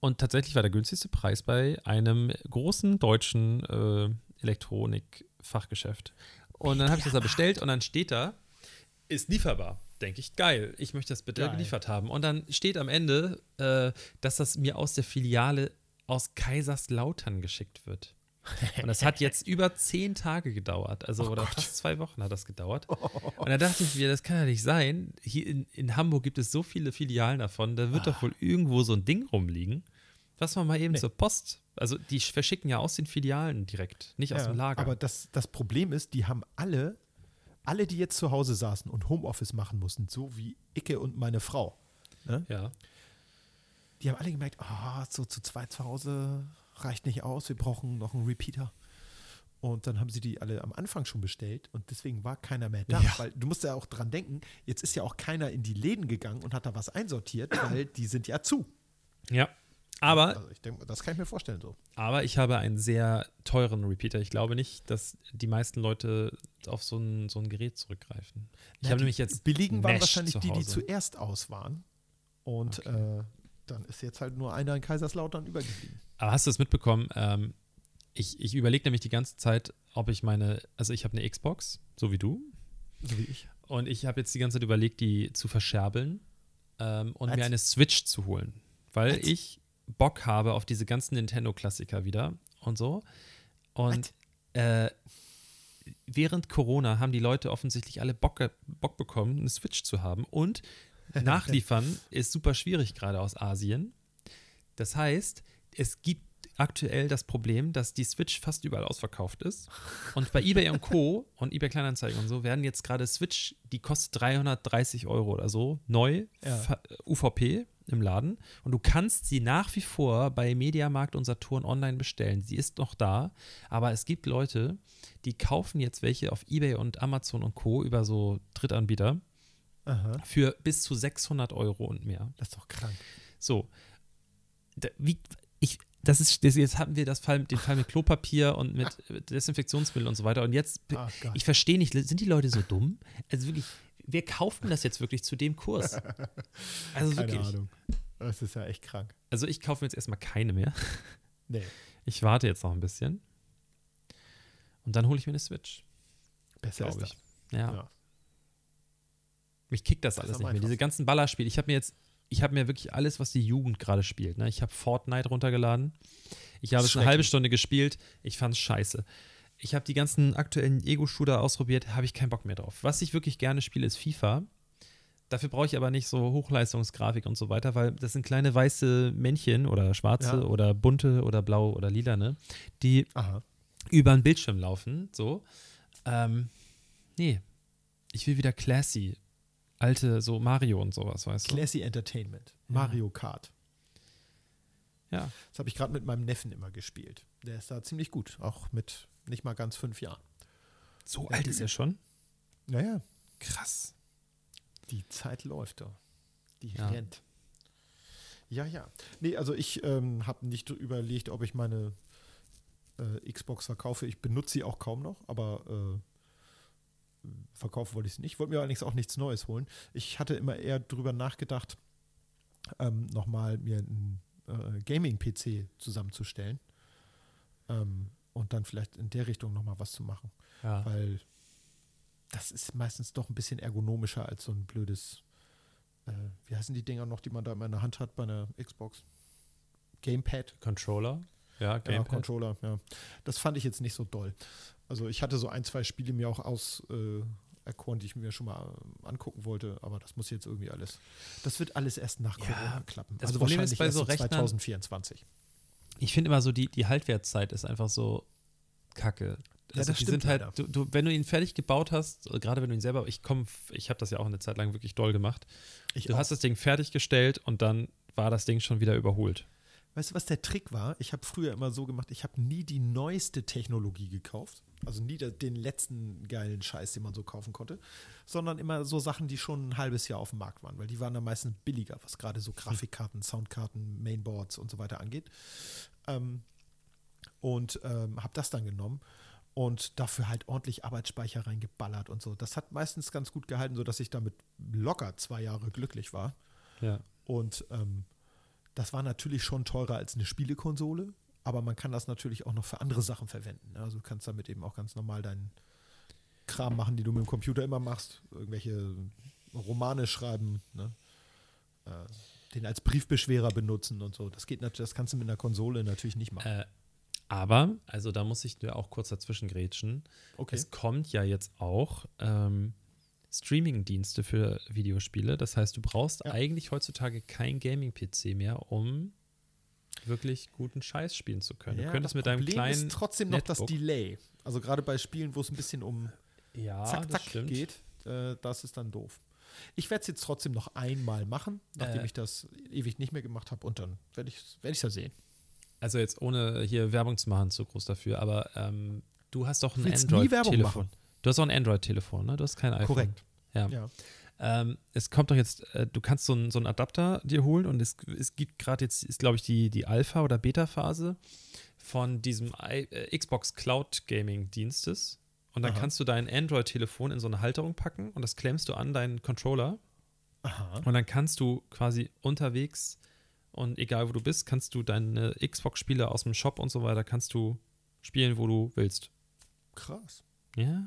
Und tatsächlich war der günstigste Preis bei einem großen deutschen äh, Elektronik-Fachgeschäft. Und dann habe ich das da bestellt und dann steht da, ist lieferbar. Denke ich, geil, ich möchte das bitte Geil. geliefert haben. Und dann steht am Ende, äh, dass das mir aus der Filiale aus Kaiserslautern geschickt wird. Und das hat jetzt über zehn Tage gedauert. Also, Oh oder Gott. fast zwei Wochen hat das gedauert. Und da dachte ich mir, das kann ja nicht sein. Hier in, in Hamburg gibt es so viele Filialen davon. Da wird doch wohl irgendwo so ein Ding rumliegen, was man mal eben Nee. zur Post. Also, die verschicken ja aus den Filialen direkt, nicht aus Ja, dem Lager. Aber das, das Problem ist, die haben alle, alle, die jetzt zu Hause saßen und Homeoffice machen mussten, so wie Icke und meine Frau, ne? ja. die haben alle gemerkt, ah, so zu zweit zu Hause reicht nicht aus, wir brauchen noch einen Repeater. Und dann haben sie die alle am Anfang schon bestellt und deswegen war keiner mehr da. Ja. Weil du musst ja auch dran denken, jetzt ist ja auch keiner in die Läden gegangen und hat da was einsortiert, [clears throat] weil die sind ja zu. Ja. Aber Also ich denke, das kann ich mir vorstellen so. Aber ich habe einen sehr teuren Repeater. Ich glaube nicht, dass die meisten Leute auf so ein, so ein Gerät zurückgreifen. Ich Ja, habe nämlich jetzt. Billigen waren Mesh wahrscheinlich zu die, die zuerst aus waren. Und Okay. äh, dann ist jetzt halt nur einer in Kaiserslautern übergeblieben. Aber hast du es mitbekommen? Ähm, ich ich überlege nämlich die ganze Zeit, ob ich meine. Also, ich habe eine Xbox, so wie du. So wie ich. Und ich habe jetzt die ganze Zeit überlegt, die zu verscherbeln ähm, und Was? mir eine Switch zu holen. Weil Was? ich Bock habe auf diese ganzen Nintendo-Klassiker wieder und so. Und äh, während Corona haben die Leute offensichtlich alle Bock, Bock bekommen, eine Switch zu haben. Und nachliefern ist super schwierig, gerade aus Asien. Das heißt, es gibt aktuell das Problem, dass die Switch fast überall ausverkauft ist. Und bei eBay und Co. und eBay Kleinanzeigen und so werden jetzt gerade Switch, die kostet 330 Euro oder so, neu, Ja. UVP im Laden. Und du kannst sie nach wie vor bei Mediamarkt und Saturn online bestellen. Sie ist noch da, aber es gibt Leute, die kaufen jetzt welche auf eBay und Amazon und Co. über so Drittanbieter Aha. für bis zu 600 Euro und mehr. Das ist doch krank. So. Da, wie, ich, das ist, das, jetzt hatten wir das Fall, den Fall mit Klopapier und [laughs] mit Desinfektionsmittel und so weiter. Und jetzt, Gott. ich verstehe nicht, sind die Leute so dumm? Also wirklich, wer kauft denn das jetzt wirklich zu dem Kurs? [laughs] Also Keine wirklich. Ahnung. Das ist ja echt krank. Also ich kaufe mir jetzt erstmal keine mehr. [laughs] Nee. Ich warte jetzt noch ein bisschen. Und dann hole ich mir eine Switch, Besser ist ich. das. Ja. Ja. Mich kickt das Das alles nicht mehr. Diese ganzen Ballerspiele. Ich habe mir jetzt, ich habe mir wirklich alles, was die Jugend gerade spielt. Ne? Ich habe Fortnite runtergeladen. Ich habe es eine halbe. Stunde gespielt. Ich fand es scheiße. Ich habe die ganzen aktuellen Ego-Shooter ausprobiert, habe ich keinen Bock mehr drauf. Was ich wirklich gerne spiele, ist FIFA. Dafür brauche ich aber nicht so Hochleistungsgrafik und so weiter, weil das sind kleine weiße Männchen oder schwarze Ja. oder bunte oder blau oder lila, ne? Die Aha. über den Bildschirm laufen, so. Ähm, nee. Ich will wieder classy. Alte, so Mario und sowas, weißt du? Classy Entertainment. Mario Kart. Ja. Das habe ich gerade mit meinem Neffen immer gespielt. Der ist da ziemlich gut. Auch mit nicht mal ganz fünf Jahren. So alt ist er schon? Naja, Krass. die Zeit läuft da. Die Ja. rennt. Ja, ja. Nee, also ich ähm, habe nicht überlegt, ob ich meine äh, Xbox verkaufe. Ich benutze sie auch kaum noch, aber äh, verkaufen wollte ich sie nicht. Wollte mir allerdings auch nichts Neues holen. Ich hatte immer eher drüber nachgedacht, ähm, nochmal mir einen äh, Gaming-PC zusammenzustellen. Ähm, und dann vielleicht in der Richtung nochmal was zu machen. Ja. Weil das ist meistens doch ein bisschen ergonomischer als so ein blödes, äh, wie heißen die Dinger noch, die man da immer in der Hand hat bei einer Xbox? Gamepad? Controller. Ja, Ja, Gamepad. Controller, ja. Das fand ich jetzt nicht so doll. Also ich hatte so ein, zwei Spiele mir auch aus äh, erkoren, die ich mir schon mal äh, angucken wollte, aber das muss jetzt irgendwie alles. Das wird alles erst nach Ja, Corona klappen. das also Problem wahrscheinlich ist bei erst so Rechnern- 2024. Ich finde immer so, die, die Haltwertszeit ist einfach so kacke. Ja, Also das die stimmt sind halt, du, du, wenn du ihn fertig gebaut hast, äh, gerade wenn du ihn selber, ich komme, ich habe das ja auch eine Zeit lang wirklich doll gemacht. Ich Du auch. hast das Ding fertiggestellt und dann war das Ding schon wieder überholt. Weißt du, was der Trick war? Ich habe früher immer so gemacht, ich habe nie die neueste Technologie gekauft. Also nie den letzten geilen Scheiß, den man so kaufen konnte, sondern immer so Sachen, die schon ein halbes Jahr auf dem Markt waren, weil die waren am meisten billiger, was gerade so Grafikkarten, Soundkarten, Mainboards und so weiter angeht. Ähm, und ähm, habe das dann genommen und dafür halt ordentlich Arbeitsspeicher reingeballert und so. Das hat meistens ganz gut gehalten, sodass ich damit locker zwei Jahre glücklich war. Ja. Und ähm, das war natürlich schon teurer als eine Spielekonsole, aber man kann das natürlich auch noch für andere Sachen verwenden. ne? Also du kannst damit eben auch ganz normal deinen Kram machen, die du mit dem Computer immer machst. Irgendwelche Romane schreiben, ne? äh, den als Briefbeschwerer benutzen und so. Das geht natürlich, das kannst du mit einer Konsole natürlich nicht machen. Äh, aber, also da muss ich dir auch kurz dazwischen grätschen. Okay. Es kommt ja jetzt auch ähm, Streaming-Dienste für Videospiele. Das heißt, du brauchst Ja. eigentlich heutzutage kein Gaming-PC mehr, um wirklich guten Scheiß spielen zu können. Ja, du könntest das mit deinem Problem kleinen ist trotzdem noch das Netbook- Delay. Also gerade bei Spielen, wo es ein bisschen um ja, zack, das zack geht, äh, das ist dann doof. Ich werde es jetzt trotzdem noch einmal machen, nachdem Äh. ich das ewig nicht mehr gemacht habe und dann werde ich es werd ja sehen. Also jetzt ohne hier Werbung zu machen, zu groß dafür, aber ähm, du hast doch ein Android-Telefon. Du hast auch ein Android-Telefon, ne? Du hast kein iPhone. Korrekt. Ja. Ja. Ähm, es kommt doch jetzt, äh, du kannst so einen so Adapter dir holen und es, es gibt gerade jetzt, ist glaube ich die, die Alpha- oder Beta-Phase von diesem I, äh, Xbox Cloud Gaming Dienstes. Und dann Aha. kannst du dein Android-Telefon in so eine Halterung packen und das klemmst du an deinen Controller Aha. und dann kannst du quasi unterwegs und egal wo du bist, kannst du deine Xbox-Spiele aus dem Shop und so weiter, kannst du spielen, wo du willst. Krass. Ja.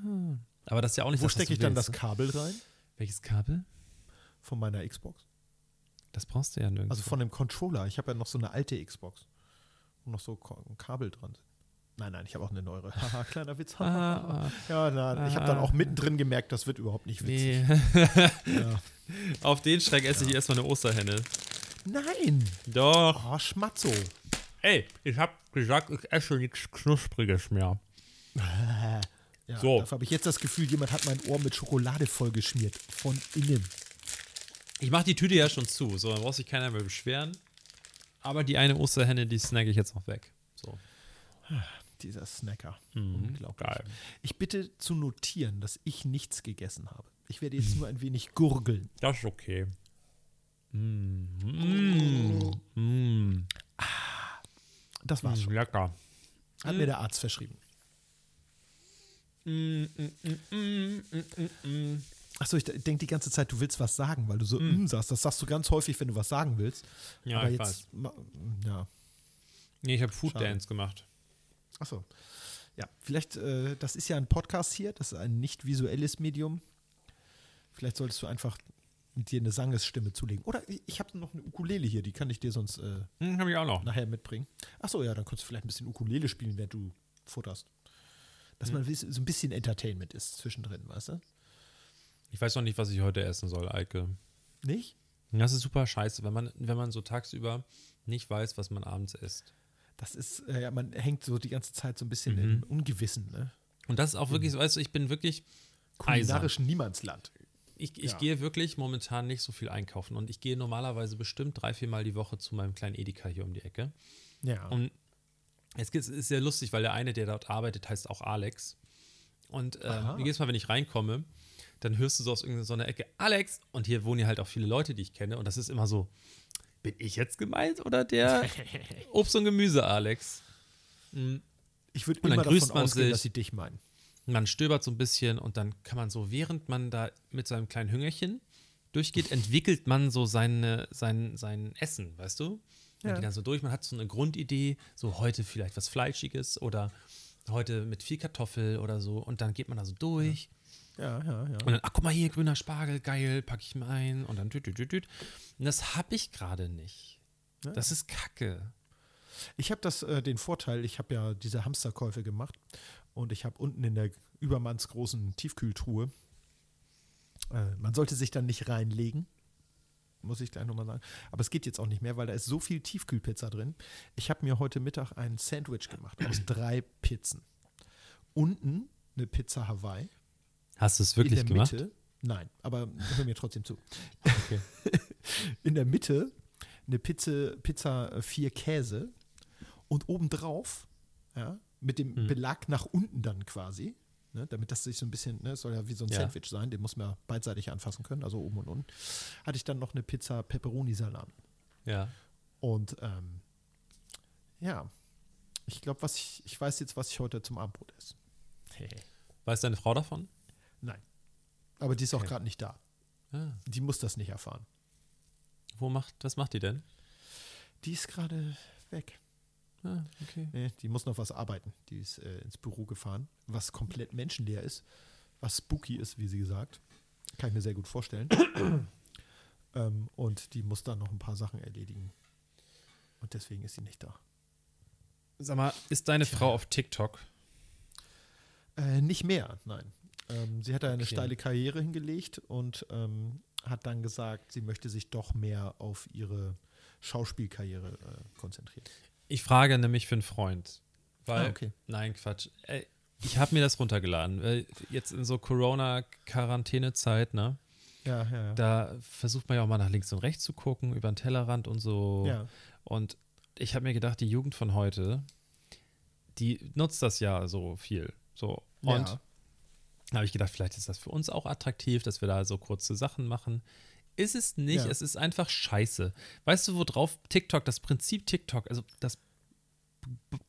Aber das ist ja auch nicht Wo das, was stecke ich dann das ne? Kabel rein Welches Kabel? von meiner Xbox? Das brauchst du ja nirgends. Also von dem Controller. Ich habe ja noch so eine alte Xbox, wo noch so ein Kabel dran sind. Nein, nein, ich habe auch eine neuere. [laughs] Haha, kleiner Witz. Ah, [laughs] ja, nein, ich habe dann auch mittendrin gemerkt, das wird überhaupt nicht witzig. nee. [laughs] Ja. Auf den Schreck esse ich erstmal eine Osterhenne. Nein! Doch. Oh, Schmatzo. Ey, ich hab gesagt, ich esse nichts Knuspriges mehr. Ja, So. Dafür habe ich jetzt das Gefühl, jemand hat mein Ohr mit Schokolade vollgeschmiert. Von innen. Ich mach die Tüte ja schon zu, so dann braucht sich keiner mehr beschweren. Aber die eine Osterhenne, die snacke ich jetzt noch weg. So. Dieser Snacker. Mhm, Unglaublich. geil. Ich bitte zu notieren, dass ich nichts gegessen habe. Ich werde jetzt nur ein wenig gurgeln. Das ist okay. Mm. Mm. Mm. Das war's schon. Lecker. Hat mir der Arzt verschrieben. Mm, mm, mm. Achso, ich denke die ganze Zeit, du willst was sagen, weil du so mm. sagst. Das sagst du ganz häufig, wenn du was sagen willst. Ja, Aber ich jetzt, weiß. ja. Nee, ich habe Food Schade. Dance gemacht. Achso. Ja, vielleicht, äh, das ist ja ein Podcast hier, das ist ein nicht visuelles Medium. Vielleicht solltest du einfach dir eine Sangesstimme zulegen. Oder ich- habe noch eine Ukulele hier, die kann ich dir sonst äh, Hm, ich auch noch. nachher mitbringen. Achso, ja, dann kannst du vielleicht ein bisschen Ukulele spielen, während du futterst. Dass man wiss- so ein bisschen Entertainment ist zwischendrin, weißt du? Ich weiß noch nicht, was ich heute essen soll, Eike. Nicht? Das ist super scheiße, wenn man, wenn man so tagsüber nicht weiß, was man abends isst. Das ist, äh, ja, man hängt so die ganze Zeit so ein bisschen Mhm. im Ungewissen, ne? Und das ist auch wirklich so, weißt du, ich bin wirklich eisern. Kulinarischen Niemandsland. Ich, ich Ja. gehe wirklich momentan nicht so viel einkaufen und ich gehe normalerweise bestimmt drei, vier Mal die Woche zu meinem kleinen Edeka hier um die Ecke. Ja. Und es ist sehr lustig, weil der eine, der dort arbeitet, heißt auch Alex. Und ähm, jedes Mal, wenn ich reinkomme, dann hörst du so aus irgendeiner so einer Ecke, Alex! Und hier wohnen ja halt auch viele Leute, die ich kenne. Und das ist immer so, bin ich jetzt gemeint oder der [laughs] Obst- und Gemüse-Alex? Mhm. ich würde Und dann immer grüßt davon man ausgehen, sich. dass sie dich meinen. Man stöbert so ein bisschen und dann kann man so, während man da mit seinem kleinen Hüngerchen durchgeht, entwickelt man so seine, sein, sein Essen, weißt du? Man Ja. geht dann so durch, man hat so eine Grundidee, so heute vielleicht was Fleischiges oder heute mit viel Kartoffel oder so. Und dann geht man da so durch. Ja, ja, ja. Und dann, ach guck mal hier, grüner Spargel, geil, packe ich mir ein. Und dann tüt, tüt, tüt, tüt. Und das habe ich gerade nicht. Ja. Das ist Kacke. Ich habe das äh, den Vorteil, ich habe ja diese Hamsterkäufe gemacht und ich habe unten in der übermannsgroßen Tiefkühltruhe, äh, man sollte sich dann nicht reinlegen, muss ich gleich nochmal sagen. Aber es geht jetzt auch nicht mehr, weil da ist so viel Tiefkühlpizza drin. Ich habe mir heute Mittag ein Sandwich gemacht aus [clears throat] drei Pizzen. Unten eine Pizza Hawaii. Hast du es wirklich in der gemacht? Mitte, nein, aber hör mir trotzdem zu. Okay. [laughs] In der Mitte eine Pizza, Pizza äh, vier Käse und obendrauf, ja, mit dem Mhm. Belag nach unten dann quasi, ne, damit das sich so ein bisschen, ne, soll ja wie so ein Ja. Sandwich sein, den muss man ja beidseitig anfassen können, also oben und unten, hatte ich dann noch eine Pizza Pepperoni-Salami. Ja. Und ähm, ja, ich glaube, was ich, ich weiß jetzt, was ich heute zum Abendbrot esse. [laughs] Weiß deine Frau davon? Nein. Aber die ist auch Okay. gerade nicht da. Ah. Die muss das nicht erfahren. Wo macht, was macht die denn? Die ist gerade weg. Ah, okay. Nee, die muss noch was arbeiten. Die ist äh, ins Büro gefahren, was komplett menschenleer ist, was spooky ist, wie sie gesagt. Kann ich mir sehr gut vorstellen. [coughs] ähm, und die muss dann noch ein paar Sachen erledigen. Und deswegen ist sie nicht da. Sag mal, ist deine Tja. Frau auf TikTok? Äh, nicht mehr, nein. Ähm, sie hat da eine Okay. steile Karriere hingelegt und ähm, hat dann gesagt, sie möchte sich doch mehr auf ihre Schauspielkarriere äh, konzentrieren. Ich frage nämlich für einen Freund. Weil, Ah, okay. nein, Quatsch. Ey, ich habe mir das runtergeladen. Weil jetzt in so Corona-Quarantänezeit, ne? Ja, ja, ja. Da versucht man ja auch mal nach links und rechts zu gucken, über den Tellerrand und so. ja. Und ich habe mir gedacht, die Jugend von heute, die nutzt das ja so viel. So. Und ja. da habe ich gedacht, vielleicht ist das für uns auch attraktiv, dass wir da so kurze Sachen machen. Ist es nicht, Ja. es ist einfach scheiße. Weißt du, worauf TikTok, das Prinzip TikTok, also das,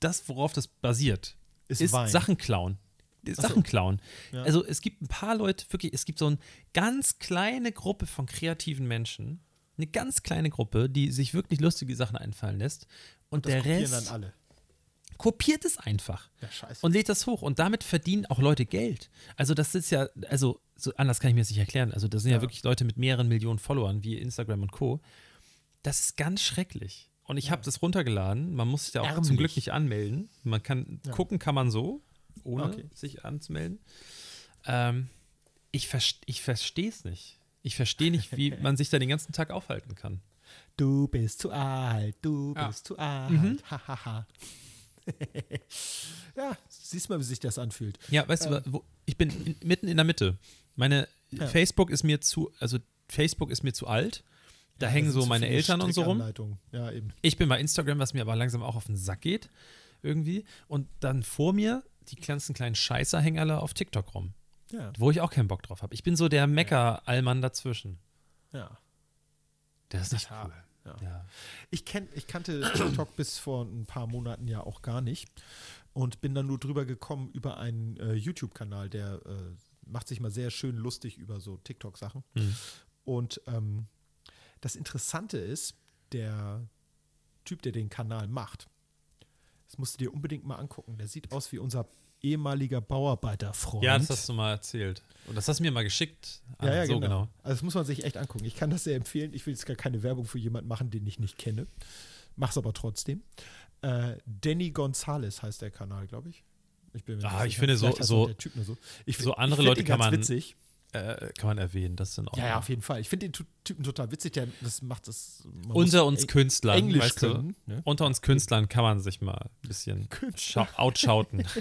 das worauf das basiert, Ist, ist. Sachen klauen. So. Sachen klauen. Ja. Also es gibt ein paar Leute, wirklich, es gibt so eine ganz kleine Gruppe von kreativen Menschen, eine ganz kleine Gruppe, die sich wirklich lustige Sachen einfallen lässt. Und, das der Rest dann alle. Kopiert es einfach Ja, scheiße. und lädt das hoch. Und damit verdienen auch Leute Geld. Also das ist ja, also so anders kann ich mir das nicht erklären. Also das sind ja, Ja. wirklich Leute mit mehreren Millionen Followern wie Instagram und Co. Das ist ganz schrecklich. Und ich habe das runtergeladen. Man muss sich ja auch Ärmlich. zum Glück nicht anmelden. Man kann Ja. gucken, kann man so, ohne Okay. sich anzumelden. Ähm, ich verst ich verstehe es nicht. Ich verstehe nicht, wie [laughs] man sich da den ganzen Tag aufhalten kann. Du bist zu alt, du Ja. bist zu alt. Mhm. Hahaha. [laughs] ja, siehst mal, wie sich das anfühlt. Ja, weißt du, wo, ich bin in, mitten in der Mitte. Meine Ja. Facebook ist mir zu, also Facebook ist mir zu alt. Da Ja, hängen so meine Eltern und so rum. Ja. Ich bin bei Instagram, was mir aber langsam auch auf den Sack geht. Irgendwie. Und dann vor mir die ganzen kleinen Scheißer hängen alle auf TikTok rum. Ja, Wo ich auch keinen Bock drauf habe. Ich bin so der Mecker-Allmann dazwischen. ja. Der ist nicht cool. Ja. Ja. Ich, kenn, ich kannte [clears throat] TikTok bis vor ein paar Monaten ja auch gar nicht und bin dann nur drüber gekommen über einen äh, YouTube-Kanal, der äh, macht sich mal sehr schön lustig über so TikTok-Sachen. Mhm. Und ähm, das Interessante ist, der Typ, der den Kanal macht, das musst du dir unbedingt mal angucken. Der sieht aus wie unser ehemaliger Bauarbeiterfreund. ja, das hast du mal erzählt. Und das hast du mir mal geschickt. Ah, ja, ja, so genau. genau. Also das muss man sich echt angucken. Ich kann das sehr empfehlen. Ich will jetzt gar keine Werbung für jemanden machen, den ich nicht kenne. Mach's aber trotzdem. Äh, Danny Gonzalez heißt der Kanal, glaube ich. Ich bin mir Ah, nicht ich sicher. finde so- so- auch der Typ nur so. Ich, so andere Leute kann man- witzig. Äh, kann man erwähnen, das sind auch. Ja, ja, auf jeden Fall. Ich finde den Typen total witzig. Der, das macht das. Unter uns Künstlern, Englisch weißt du? können. Ne? Unter uns Künstlern kann man sich mal ein bisschen schau- outschauten. [laughs]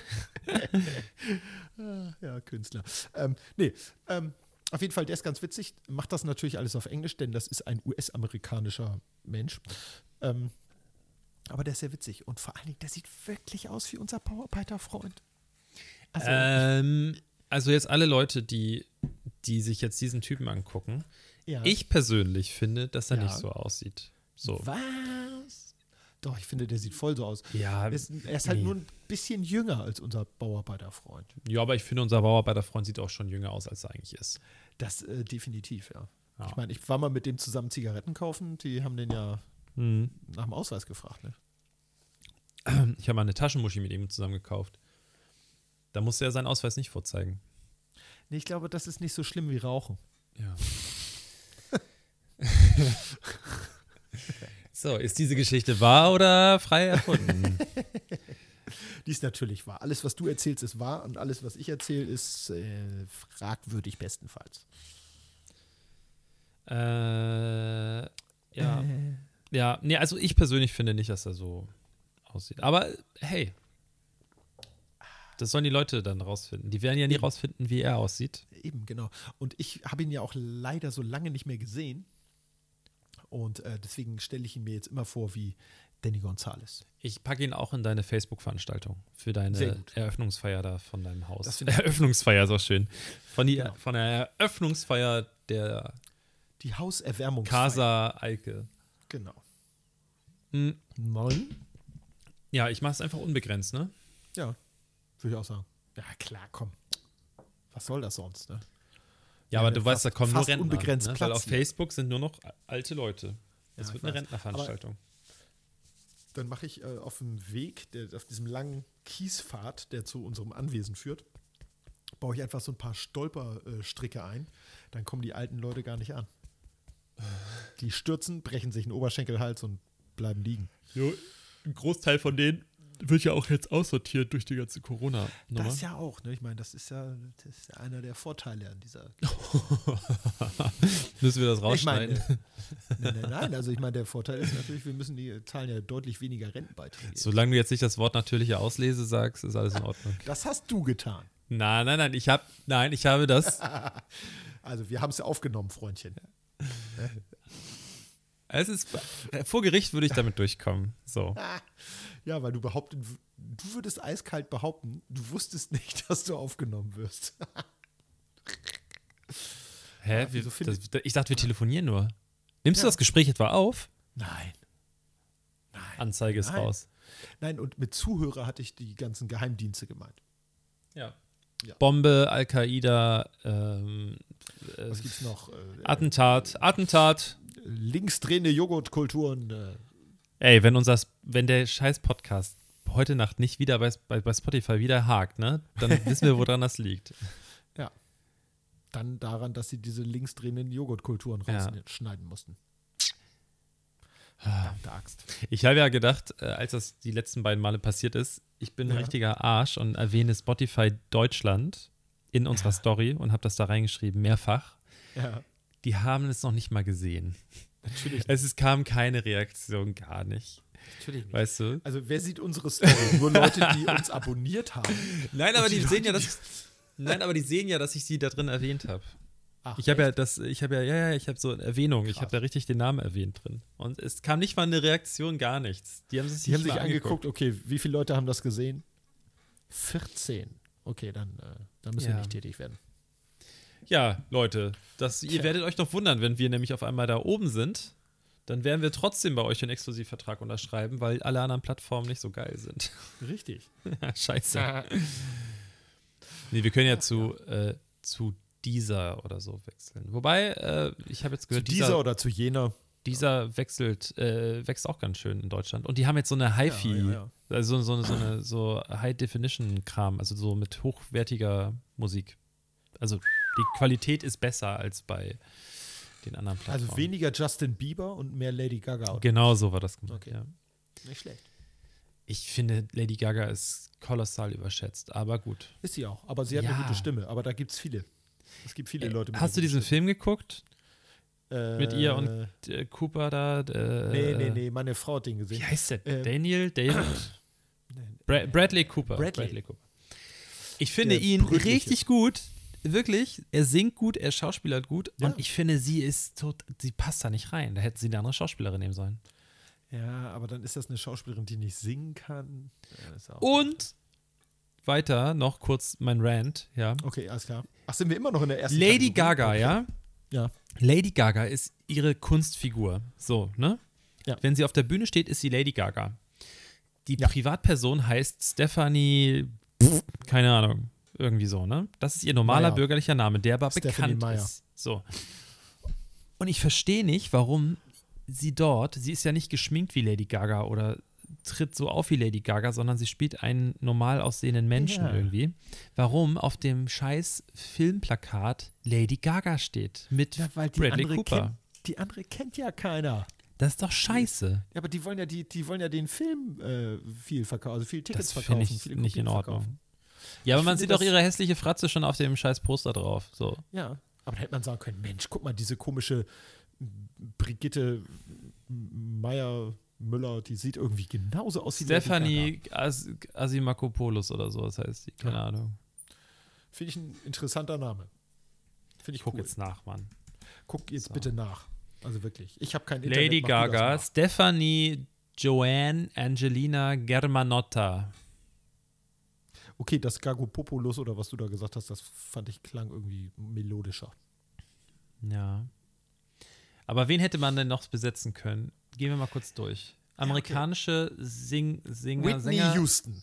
Ah, Ja, Künstler. Ähm, nee, ähm, auf jeden Fall, der ist ganz witzig. Macht das natürlich alles auf Englisch, denn das ist ein US-amerikanischer Mensch. Ähm, aber der ist sehr witzig. Und vor allen Dingen, der sieht wirklich aus wie unser Bauarbeiterfreund. Also, ähm, also jetzt alle Leute, die, die sich jetzt diesen Typen angucken. ja. Ich persönlich finde, dass er Ja. nicht so aussieht. So. Was? Doch, ich finde, der sieht voll so aus. Ja, Er ist, er ist halt nee. nur ein bisschen jünger als unser Bauarbeiterfreund. ja, aber ich finde, unser Bauarbeiterfreund sieht auch schon jünger aus, als er eigentlich ist. Das äh, definitiv, ja. Ja. Ich meine, ich war mal mit dem zusammen Zigaretten kaufen. Die haben den ja Hm. nach dem Ausweis gefragt. Ne? Ich habe mal eine Taschenmuschi mit ihm zusammen gekauft. Da musste er seinen Ausweis nicht vorzeigen. Nee, ich glaube, das ist nicht so schlimm wie Rauchen. Ja. [laughs] so, ist diese Geschichte wahr oder frei erfunden? [laughs] Die ist natürlich wahr. Alles, was du erzählst, ist wahr und alles, was ich erzähle, ist äh, fragwürdig bestenfalls. äh, ja. Ja, nee, also ich persönlich finde nicht, dass er so aussieht. Aber hey, das sollen die Leute dann rausfinden. Die werden ja nie Eben. rausfinden, wie er aussieht. Eben, genau. Und ich habe ihn ja auch leider so lange nicht mehr gesehen. Und äh, deswegen stelle ich ihn mir jetzt immer vor wie Danny Gonzalez. Ich packe ihn auch in deine Facebook-Veranstaltung für deine. Eröffnungsfeier da von deinem Haus. [laughs] Eröffnungsfeier ist auch schön. Von, die, Genau. von der Eröffnungsfeier der Die Hauserwärmung. Casa Eike. Genau. Hm, Neun? Ja, ich mache es einfach unbegrenzt, ne? Ja, würde ich auch sagen. Ja, klar, komm. Was soll das sonst, ne? Ja, Ja, aber du weißt, da fast- kommen nur fast Rentner. unbegrenzt ne? Platz Weil auf. Facebook sind nur noch alte Leute. Das Ja, wird eine weiß. Rentnerveranstaltung. Dann mache ich äh, auf dem Weg, der, auf diesem langen Kiespfad, der zu unserem Anwesen führt, baue ich einfach so ein paar Stolperstricke ein. Dann kommen die alten Leute gar nicht an. Die stürzen, brechen sich einen Oberschenkelhals und bleiben liegen. Jo, ein Großteil von denen wird ja auch jetzt aussortiert durch die ganze Corona-Nummer. Das ja auch, ne? Ich meine, das ist ja, das ist einer der Vorteile an dieser. [laughs] Müssen wir das Ich rausschneiden? meine, nein, nein, nein, also ich meine, der Vorteil ist natürlich, wir müssen die zahlen ja deutlich weniger Rentenbeiträge. Solange du jetzt nicht das Wort natürliche Auslese sagst, ist alles in Ordnung. [laughs] Das hast du getan. nein, nein, nein, ich habe, nein, ich habe das. [laughs] Also wir haben es ja aufgenommen, Freundchen. Es ist, vor Gericht würde ich damit durchkommen. So. Ja, weil du behaupten, du würdest eiskalt behaupten, du wusstest nicht, [laughs] dass du aufgenommen wirst. Hä? Ja, finde das, ich dachte, wir telefonieren nur. Nimmst du Ja. das Gespräch etwa auf? Nein. Nein. Anzeige ist Nein. raus. Nein, und mit Zuhörer hatte ich die ganzen Geheimdienste gemeint. Ja. Ja. Bombe, Al-Qaida, ähm, äh, Was gibt's noch? Äh, Attentat, Attentat. linksdrehende Joghurtkulturen. Äh, Ey, wenn unser, wenn der scheiß Podcast heute Nacht nicht wieder bei, bei, bei Spotify wieder hakt, ne, dann wissen wir, woran das liegt. [laughs] dann daran, dass sie diese linksdrehenden Joghurtkulturen Ja. rausschneiden mussten. Verdammte Axt. Ich habe ja gedacht, äh, als das die letzten beiden Male passiert ist, ich bin ein Ja. richtiger Arsch und erwähne Spotify Deutschland in unserer Story und habe das da reingeschrieben, mehrfach. Ja, Die haben es noch nicht mal gesehen. natürlich, Es ist, kam keine Reaktion, gar nicht. Natürlich nicht. Weißt du? Also wer sieht unsere Story? Nur Leute, die uns abonniert haben. [laughs] Nein, aber die, die sehen ja, dass Nein, aber die sehen ja, dass ich sie da drin erwähnt habe. Ach, Ich habe ja das, ich habe ja, ja, ja, ich habe so eine Erwähnung, ich Krass. habe da richtig den Namen erwähnt drin. Und es kam nicht mal eine Reaktion, gar nichts. Die haben sich, Die haben sich angeguckt, okay, wie viele Leute haben das gesehen? 14. Okay, dann, äh, dann müssen Ja. wir nicht tätig werden. Ja, Leute, das, ihr Tja. werdet euch doch wundern, wenn wir nämlich auf einmal da oben sind, dann werden wir trotzdem bei euch einen Exklusivvertrag unterschreiben, weil alle anderen Plattformen nicht so geil sind. Richtig. [laughs] Scheiße. Nee, wir können ja zu, äh, zu dieser oder so wechseln. Wobei, äh, ich habe jetzt Zu gehört, dieser dieser, oder zu jener. dieser wechselt, äh, wächst auch ganz schön in Deutschland. Und die haben jetzt so eine HiFi, Ja, ja, ja. also so, so eine so High-Definition-Kram, also so mit hochwertiger Musik. Also die Qualität ist besser als bei den anderen Plattformen. Also weniger Justin Bieber und mehr Lady Gaga. oder? Genau so war das gemacht, Okay. ja. Nicht schlecht. Ich finde, Lady Gaga ist kolossal überschätzt, aber gut. Ist sie auch. Aber sie hat Ja. eine gute Stimme. Aber da gibt es viele. Es gibt viele Äh, Leute mit Hast du diesen guten Film geguckt? Stimme. mit ihr und- Äh, Cooper da? Der, Nee, nee, nee, meine Frau hat den Wie gesehen. heißt der? Ähm, Daniel? David? [coughs] Bra Bradley Cooper. Bradley. Cooper. Ich finde Der ihn Brütliche. richtig gut. Wirklich. Er singt gut, er schauspielert gut. Ja. Und ich finde, sie ist tot, sie passt da nicht rein. Da hätten sie eine andere Schauspielerin nehmen sollen. Ja, aber dann ist das eine Schauspielerin, die nicht singen kann. Ja, Und weiter noch kurz mein Rant, ja. Okay, alles klar. Ach, sind wir immer noch in der ersten Lady Kategorie? Gaga, Okay. ja. Ja. Lady Gaga ist ihre Kunstfigur. So, ne? Ja. Wenn sie auf der Bühne steht, ist sie Lady Gaga. Die Ja. Privatperson heißt Stephanie, keine Ahnung, irgendwie so, ne? Das ist ihr normaler Meyer. bürgerlicher Name, der aber Stephanie bekannt Meyer. ist. So. Und ich verstehe nicht, warum sie dort, sie ist ja nicht geschminkt wie Lady Gaga oder tritt so auf wie Lady Gaga, sondern sie spielt einen normal aussehenden Menschen Ja. irgendwie. Warum auf dem scheiß Filmplakat Lady Gaga steht mit Ja, Bradley andere Cooper? kennt, die andere kennt ja keiner. Das ist doch scheiße. Ja, aber die wollen ja, die, die wollen ja den Film äh, viel verkaufen, also viel Tickets Das verkaufen. finde ich viele nicht in Ordnung. verkaufen. Ja, aber Ich man sieht doch ihre hässliche Fratze schon auf dem scheiß Poster drauf. So. Ja, aber da hätte man sagen können, Mensch, guck mal, diese komische Brigitte Meier Müller, die sieht irgendwie genauso aus wie Lady Stephanie As Asimakopoulos oder so, das heißt die. Keine Ja. Ahnung. Finde ich ein interessanter Name. Finde ich guck cool. jetzt nach, Mann. Guck jetzt So. bitte nach. Also wirklich. Ich habe kein Lady Internet. das Gaga. Stephanie Joanne Angelina Germanotta. Okay, das Gagopopoulos oder was du da gesagt hast, das fand ich klang irgendwie melodischer. Ja. Aber wen hätte man denn noch besetzen können? Gehen wir mal kurz durch. Amerikanische Sing Singer, Whitney Sänger. Houston.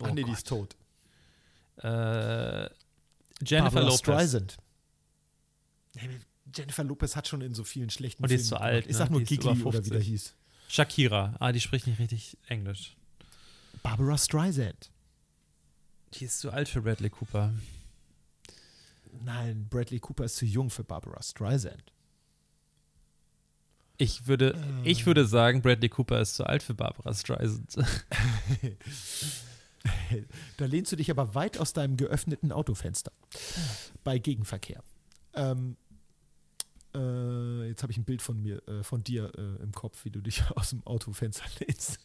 Ach Oh nee, die Gott. ist tot. Äh, Jennifer Barbara Lopez. Streisand. Jennifer Lopez hat schon in so vielen schlechten Und die ist Filmen zu alt. Ich ne? sag nur Die ist über oder wie der 50. hieß. Shakira. Ah, die spricht nicht richtig Englisch. Barbara Streisand. Die ist zu alt für Bradley Cooper. Nein, Bradley Cooper ist zu jung für Barbara Streisand. Ich würde, Äh. ich würde sagen, Bradley Cooper ist zu alt für Barbara Streisand. [laughs] Da lehnst du dich aber weit aus deinem geöffneten Autofenster bei Gegenverkehr. Ähm, äh, jetzt habe ich ein Bild von mir, äh, von dir äh, im Kopf, wie du dich [laughs] aus dem Autofenster lehnst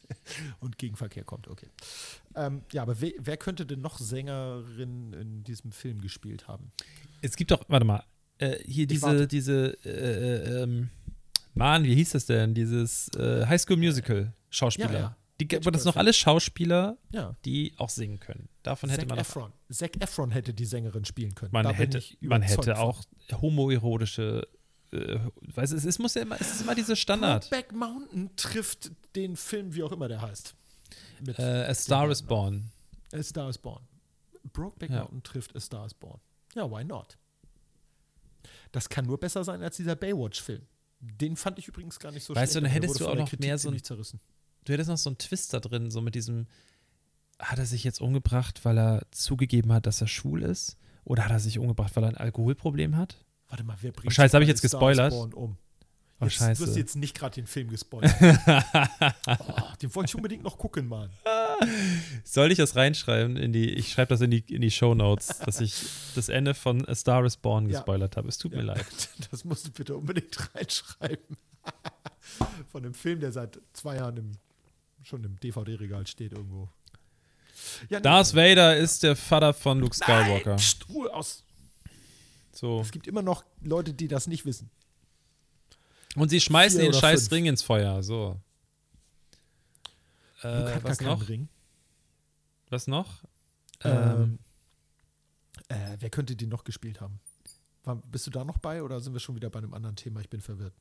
und Gegenverkehr kommt. Okay. Ähm, ja, aber we wer könnte denn noch Sängerin in diesem Film gespielt haben? Es gibt doch, warte mal, äh, hier diese, diese, äh, äh, ähm, Mann, wie hieß das denn? Dieses High School Musical Schauspieler. Ja, ja. Die, aber das sind noch alles Schauspieler, Ja. die auch singen können. Davon hätte Zac man Efron. Zac Efron hätte die Sängerin spielen können. man Da hätte, ich man hätte auch homoerotische, äh, weiß es, es muss ja immer, es ist immer diese Standard. Brokeback Mountain trifft den Film, wie auch immer der heißt. Mit Äh, A Star is Born. A Star is Born. Brokeback Ja. Mountain trifft A Star is Born. Ja, why not? Das kann nur besser sein als dieser Baywatch-Film. Den fand ich übrigens gar nicht so Weißt du, schlecht. dann aber der hättest du auch noch Kritik mehr so ein- zerrissen. Du hättest noch so einen Twist da drin, so mit diesem, hat er sich jetzt umgebracht, weil er zugegeben hat, dass er schwul ist? Oder hat er sich umgebracht, weil er ein Alkoholproblem hat? Warte mal, wer bringt Oh, Scheiße, sich hab ich jetzt gespoilert? Um? Oh, jetzt, Du hast scheiße. jetzt nicht gerade den Film gespoilert. [laughs] oh, den wollte ich unbedingt noch gucken, Mann. [laughs] Soll ich das reinschreiben in die, ich schreibe das in die, in die Show Notes, dass ich das Ende von A Star is Born Ja. gespoilert habe. Es tut mir Ja. leid. [laughs] Das musst du bitte unbedingt reinschreiben. Von einem Film, der seit zwei Jahren im, schon im DVD-Regal steht irgendwo. Ja, Darth Vader ist der Vater von Luke Skywalker. Nein, Ruhe aus. So. Es gibt immer noch Leute, die das nicht wissen. Und sie schmeißen Vier den scheiß fünf. Ring ins Feuer. So. Äh, was gar keinen noch? Ring. Was noch? Ähm, äh, wer könnte den noch gespielt haben? War, bist du da noch bei oder sind wir schon wieder bei einem anderen Thema? Ich bin verwirrt.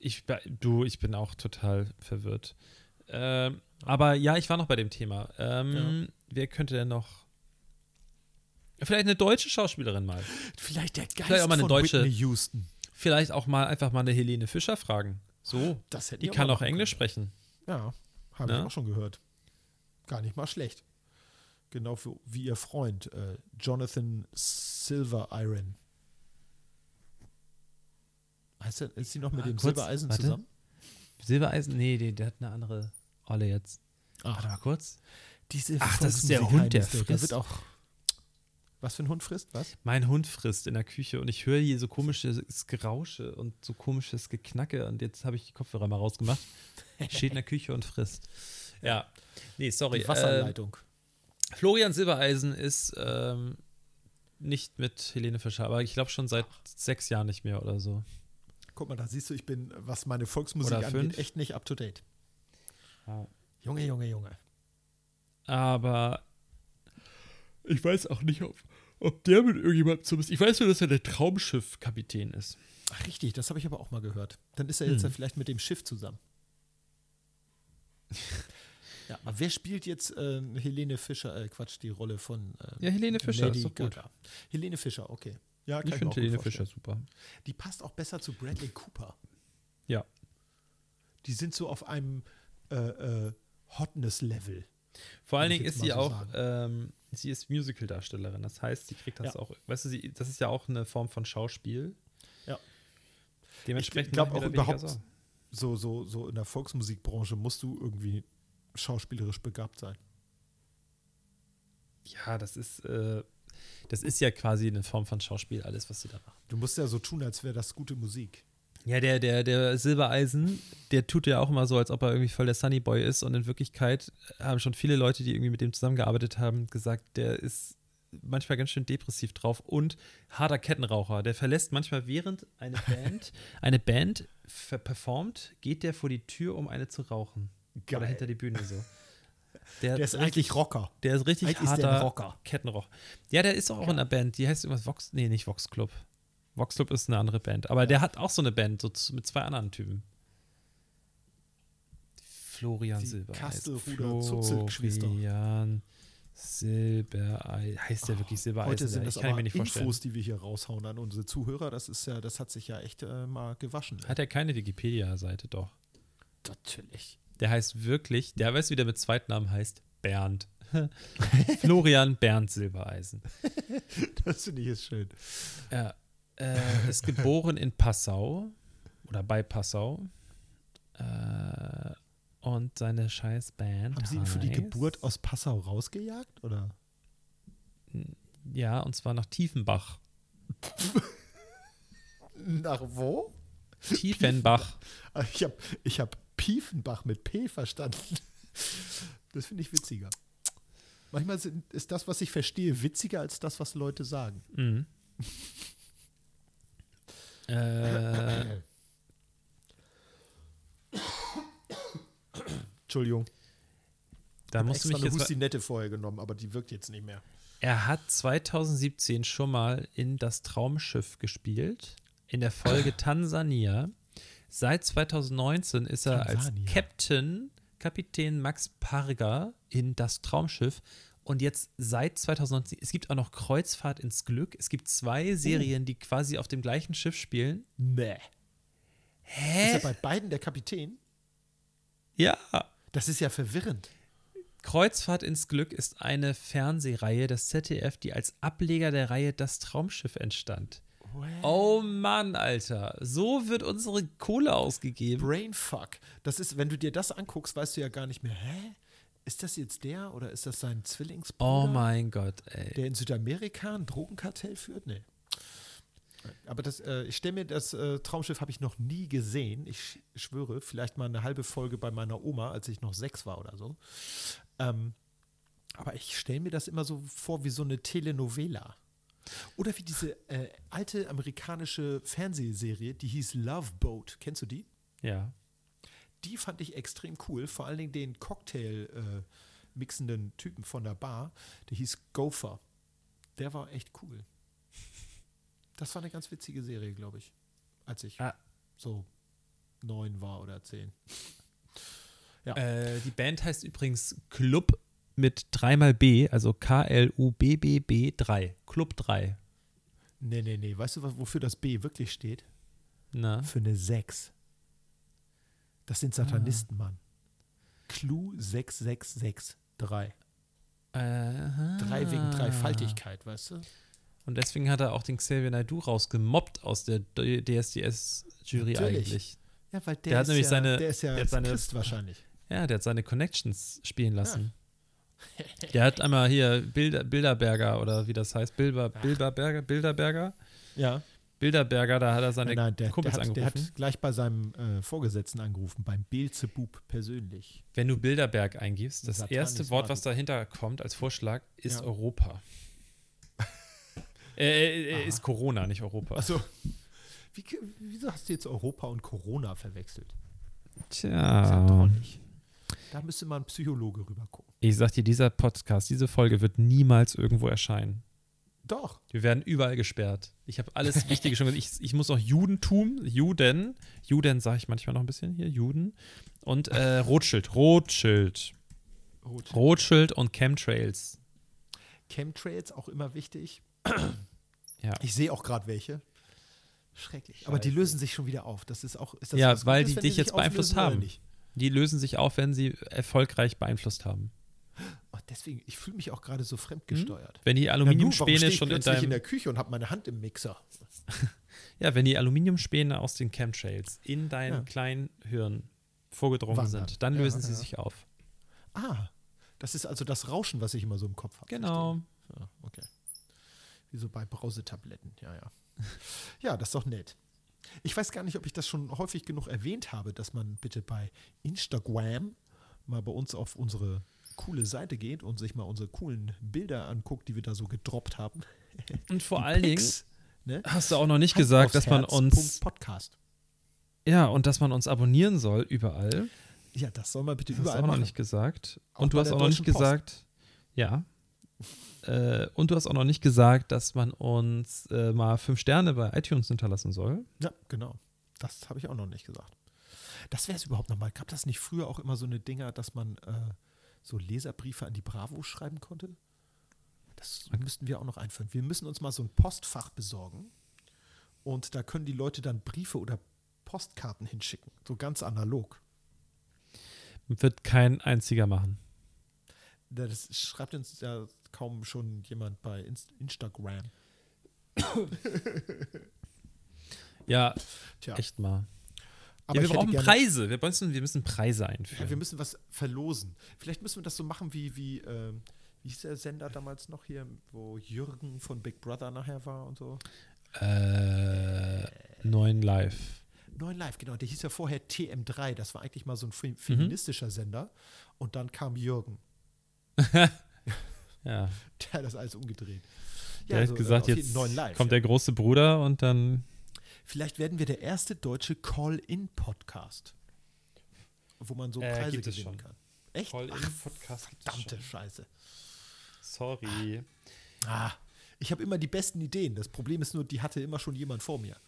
Ich, du, ich bin auch total verwirrt. Ähm, aber ja, ich war noch bei dem Thema. Ähm, Wer könnte denn noch? Vielleicht eine deutsche Schauspielerin mal. Vielleicht der Geist Vielleicht auch mal eine von deutsche- Whitney Houston. Vielleicht auch mal einfach mal eine Helene Fischer fragen. So, Das hätte die ich kann auch Englisch können. sprechen. Ja, habe Ne? ich auch schon gehört. Gar nicht mal schlecht. Genau für, wie ihr Freund, äh, Jonathan Silver Iron. Heißt er, ist sie noch mit Ah, dem kurz, Silbereisen warte. zusammen? Silbereisen? Nee, die, der hat eine andere Rolle jetzt. Ach, Warte mal kurz. diese Ach, das ist der Hund, der Da frisst. wird auch. Was für ein Hund frisst? Was? Mein Hund frisst in der Küche und ich höre hier so komisches Gerausche und so komisches Geknacke und jetzt habe ich die Kopfhörer mal rausgemacht. [laughs] Steht in der Küche und frisst. Ja. Nee, sorry. Die Ähm, Wasserleitung. Florian Silbereisen ist ähm, nicht mit Helene Fischer, aber ich glaube schon seit sechs Jahren nicht mehr oder so. Guck mal, da siehst du, ich bin, was meine Volksmusik Oder angeht, fünf. echt nicht up to date. Junge, Junge, Junge. Aber ich weiß auch nicht, ob, ob der mit irgendjemandem zumindest. Ich weiß nur, dass er der Traumschiff-Kapitän ist. Ach, richtig, das habe ich aber auch mal gehört. Dann ist er jetzt Hm. ja vielleicht mit dem Schiff zusammen. [laughs] ja, aber wer spielt jetzt ähm, Helene Fischer, äh, Quatsch, die Rolle von ähm, Ja, Helene Fischer, Lady ist doch gut. Gaga? Helene Fischer, okay. Ja, Ich finde Helene. Fischer super. Die passt auch besser zu Bradley Cooper. Ja. Die sind so auf einem äh, äh, Hotness-Level. Vor allen Dingen ist sie so auch, ähm, sie ist Musical-Darstellerin. Das heißt, sie kriegt das Ja. auch, weißt du, sie, das ist ja auch eine Form von Schauspiel. Ja. Dementsprechend ich auch da weniger überhaupt- Sorgen. So, so, so in der Volksmusikbranche musst du irgendwie schauspielerisch begabt sein. Ja, das ist, äh, das ist ja quasi eine Form von Schauspiel, alles, was sie da macht. Du musst ja so tun, als wäre das gute Musik. Ja, der, der, der Silbereisen, der tut ja auch immer so, als ob er irgendwie voll der Sunnyboy ist. Und in Wirklichkeit haben schon viele Leute, die irgendwie mit dem zusammengearbeitet haben, gesagt, der ist manchmal ganz schön depressiv drauf und harter Kettenraucher. Der verlässt manchmal während eine [laughs] Band, eine Band performt, geht der vor die Tür, um eine zu rauchen. Oder Geil. hinter die Bühne so. [laughs] Der ist eigentlich Rocker. Der ist richtig Eigentlich ist der harter Rocker. Kettenrauch. Ja, der ist auch in einer Band, die heißt irgendwas Vox, nee, nicht Vox Club. Vox Club ist eine andere Band, aber der hat auch so eine Band, so zu, mit zwei anderen Typen. Florian Die Silbereisen. Kastelruder-Zuzelgeschwister. Florian Silbereisen. Heißt der wirklich Silbereisen? Heute sind ich das kann ich aber mir nicht vorstellen. Infos, die wir hier raushauen an unsere Zuhörer. Das ist ja, das hat sich ja echt äh, mal gewaschen. Hat er keine Wikipedia-Seite, doch. Natürlich. Der heißt wirklich, der weiß, wie der mit Zweitnamen heißt, Bernd. [laughs] Florian Bernd Silbereisen. [laughs] Das finde ich jetzt schön. Er äh, ist geboren in Passau oder bei Passau. Äh, und seine scheiß Band. Haben Sie ihn für die Geburt aus Passau rausgejagt? Oder? Ja, und zwar nach Tiefenbach. [laughs] Nach wo? Tiefenbach. Ich habe ich hab Piefenbach mit P verstanden. Das finde ich witziger. Manchmal sind, ist das, was ich verstehe, witziger als das, was Leute sagen. Mhm. Äh, Entschuldigung. da Ich musst du mich eine jetzt. Hustinette vorher genommen, aber die wirkt jetzt nicht mehr. Er hat 2017 schon mal in das Traumschiff gespielt, in der Folge [laughs] Tansania. Seit 2019 ist er als Tansania. Captain, Kapitän Max Parger in das Traumschiff. Und jetzt seit 2019, es gibt auch noch Kreuzfahrt ins Glück. Es gibt zwei Serien, die quasi auf dem gleichen Schiff spielen. Nee. Ist Hä? er bei beiden der Kapitän? Ja. Das ist ja verwirrend. Kreuzfahrt ins Glück ist eine Fernsehreihe des ZDF, die als Ableger der Reihe Das Traumschiff entstand. Oh Mann, Alter. So wird unsere Kohle ausgegeben. Brainfuck. Das ist, wenn du dir das anguckst, weißt du ja gar nicht mehr, hä? Ist das jetzt der oder ist das sein Zwillingsbruder? Oh mein Gott, ey. Der in Südamerika ein Drogenkartell führt? Nee. Aber das, äh, ich stelle mir das äh, Traumschiff habe ich noch nie gesehen. Ich sch- schwöre, vielleicht mal eine halbe Folge bei meiner Oma, als ich noch sechs war oder so. Ähm, aber ich stelle mir das immer so vor wie so eine Telenovela. Oder wie diese äh, alte amerikanische Fernsehserie, die hieß Love Boat. Kennst du die? Ja. Die fand ich extrem cool. Vor allen Dingen den Cocktail äh, mixenden Typen von der Bar, der hieß Gopher. Der war echt cool. Das war eine ganz witzige Serie, glaube ich, als ich Ah. so neun war oder zehn. Ja. Äh, die Band heißt übrigens Club mit dreimal B, also K-L-U-B-B-B 3. Club 3. Nee, nee, nee. Weißt du, wofür das B wirklich steht? Na? Für eine 6. Das sind Satanisten, Mann. Clue 6663. Äh, Drei wegen Dreifaltigkeit, weißt du? Und deswegen hat er auch den Xavier Naidoo rausgemobbt aus der DSDS-Jury eigentlich. Ja, weil der, Der hat ist nämlich ja, seine- der ist ja der seine- Christ wahrscheinlich. Ja, der hat seine Connections spielen lassen. [laughs] Der hat einmal hier Bilder, Bilderberger oder wie das heißt, Bilber, Bilderberger, Bilderberger, Ja. Bilderberger, da hat er seine Nein, nein, der, der, Kumpels hat, der angerufen. hat gleich bei seinem äh, Vorgesetzten angerufen, beim Beelzebub persönlich. Wenn du Bilderberg eingibst, das Satanis erste Wort, was dahinter kommt als Vorschlag, ist Ja. Europa. [laughs] äh, äh, Aha. ist Corona, nicht Europa. Also, wie, wieso hast du jetzt Europa und Corona verwechselt? Tja. drollig. Da müsste mal ein Psychologe rüber gucken. Ich sag dir, dieser Podcast, diese Folge wird niemals irgendwo erscheinen. Doch. Wir werden überall gesperrt. Ich habe alles Wichtige schon gesagt. Ich, ich muss auch Judentum, Juden, Juden sage ich manchmal noch ein bisschen hier, Juden. Und äh, Rothschild, Rothschild. Rot. Rothschild und Chemtrails. Chemtrails auch immer wichtig. Ja. Ich sehe auch gerade welche. Schrecklich. Aber die Scheiße. lösen sich schon wieder auf. Das ist auch. Ist das Ja, weil Gutes, die dich jetzt beeinflusst haben. Die lösen sich auf, wenn sie erfolgreich beeinflusst haben. Deswegen, ich fühle mich auch gerade so fremdgesteuert. Wenn die Ja, nun, warum Aluminiumspäne ich schon in deinem in der Küche und habe meine Hand im Mixer. [laughs] Ja, wenn die Aluminiumspäne aus den Chemtrails in dein Ja. kleinen Hirn vorgedrungen Wandern. sind, dann Ja, lösen sie sich auf. Ah, das ist also das Rauschen, was ich immer so im Kopf habe. Genau. Ja, okay. Wie so bei Brausetabletten, ja, ja. [laughs] Ja, das ist doch nett. Ich weiß gar nicht, ob ich das schon häufig genug erwähnt habe, dass man bitte bei Instagram mal bei uns auf unsere coole Seite geht und sich mal unsere coolen Bilder anguckt, die wir da so gedroppt haben. [laughs] Und vor allen Dingen ne? hast du auch noch nicht Hand gesagt, dass man uns Punkt Podcast. ja und dass man uns abonnieren soll überall. Ja, das soll man bitte Das hast du überall auch noch nicht gesagt. Auch und du hast auch noch nicht Post. gesagt, ja. Äh, und du hast auch noch nicht gesagt, dass man uns äh, mal fünf Sterne bei iTunes hinterlassen soll. Ja, genau. Das habe ich auch noch nicht gesagt. Das wäre es überhaupt nochmal. Gab das nicht früher auch immer so eine Dinger, dass man äh, so Leserbriefe an die Bravo schreiben konnte? Das müssten wir auch noch einführen. Wir müssen uns mal so ein Postfach besorgen. Und da können die Leute dann Briefe oder Postkarten hinschicken. So ganz analog. Wird kein einziger machen. Das schreibt uns ja kaum schon jemand bei Inst Instagram. Ja, Tja, echt mal. Aber ja, wir brauchen Preise. Wir müssen, wir müssen Preise einführen. Ja, wir müssen was verlosen. Vielleicht müssen wir das so machen wie, wie, ähm, wie hieß der Sender damals noch hier, wo Jürgen von Big Brother nachher war und so? Äh, neun Live. Neun Live, genau. Der hieß ja vorher TM3. Das war eigentlich mal so ein Mhm. fe- feministischer Sender. Und dann kam Jürgen. [laughs] Ja, Der hat das alles umgedreht. der hat also, äh, gesagt, jeden- jetzt kommt ja. der große Bruder und dann. Vielleicht werden wir der erste deutsche Call-In-Podcast. Wo man so Äh, Preise es gewinnen schon. kann. Echt? Call-In-Podcast verdammte. Scheiße. Sorry. Ah, ich habe immer die besten Ideen. Das Problem ist nur, die hatte immer schon jemand vor mir.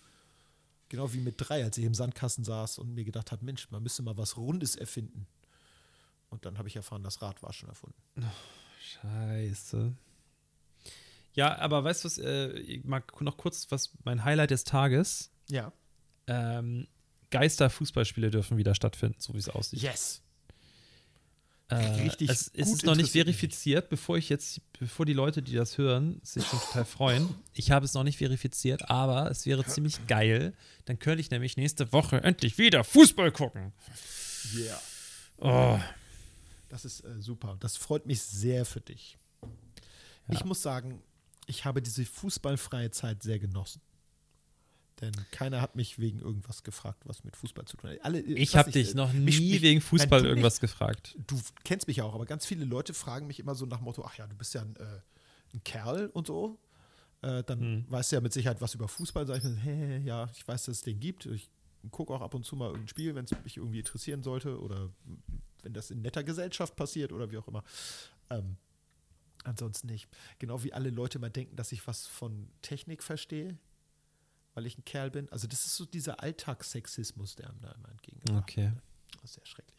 Genau wie mit drei, als ich im Sandkasten saß und mir gedacht habe, Mensch, man müsste mal was Rundes erfinden. Und dann habe ich erfahren, das Rad war schon erfunden. Scheiße. Ja, aber weißt du was, äh, ich mag noch kurz was, mein Highlight des Tages. Ja. Geister-Fußballspiele dürfen wieder stattfinden, so wie es aussieht. Yes. Äh, richtig es ist noch nicht verifiziert, bevor ich jetzt, bevor die Leute, die das hören, sich schon total freuen. Ich habe es noch nicht verifiziert, aber es wäre ziemlich geil. Dann könnte ich nämlich nächste Woche endlich wieder Fußball gucken. Yeah. Oh, Das ist äh, super. Das freut mich sehr für dich. Ja. Ich muss sagen, ich habe diese fußballfreie Zeit sehr genossen. Denn keiner hat mich wegen irgendwas gefragt, was mit Fußball zu tun hat. Alle, ich habe nicht, dich äh, noch nie mich- mich- wegen Fußball Nein, irgendwas gefragt. du kennst mich ja auch, aber ganz viele Leute fragen mich immer so nach Motto, ach ja, du bist ja ein, äh, ein Kerl und so. Äh, dann Hm. weißt du ja mit Sicherheit was über Fußball. Sag ich mir, hä, ja, ich weiß, dass es den gibt. Ich gucke auch ab und zu mal irgendein Spiel, wenn es mich irgendwie interessieren sollte oder wenn das in netter Gesellschaft passiert oder wie auch immer. Ähm, ansonsten nicht. Genau wie alle Leute mal denken, dass ich was von Technik verstehe, weil ich ein Kerl bin. Also das ist so dieser Alltagssexismus, der einem da immer entgegengebracht Okay. wird. Das ist sehr schrecklich.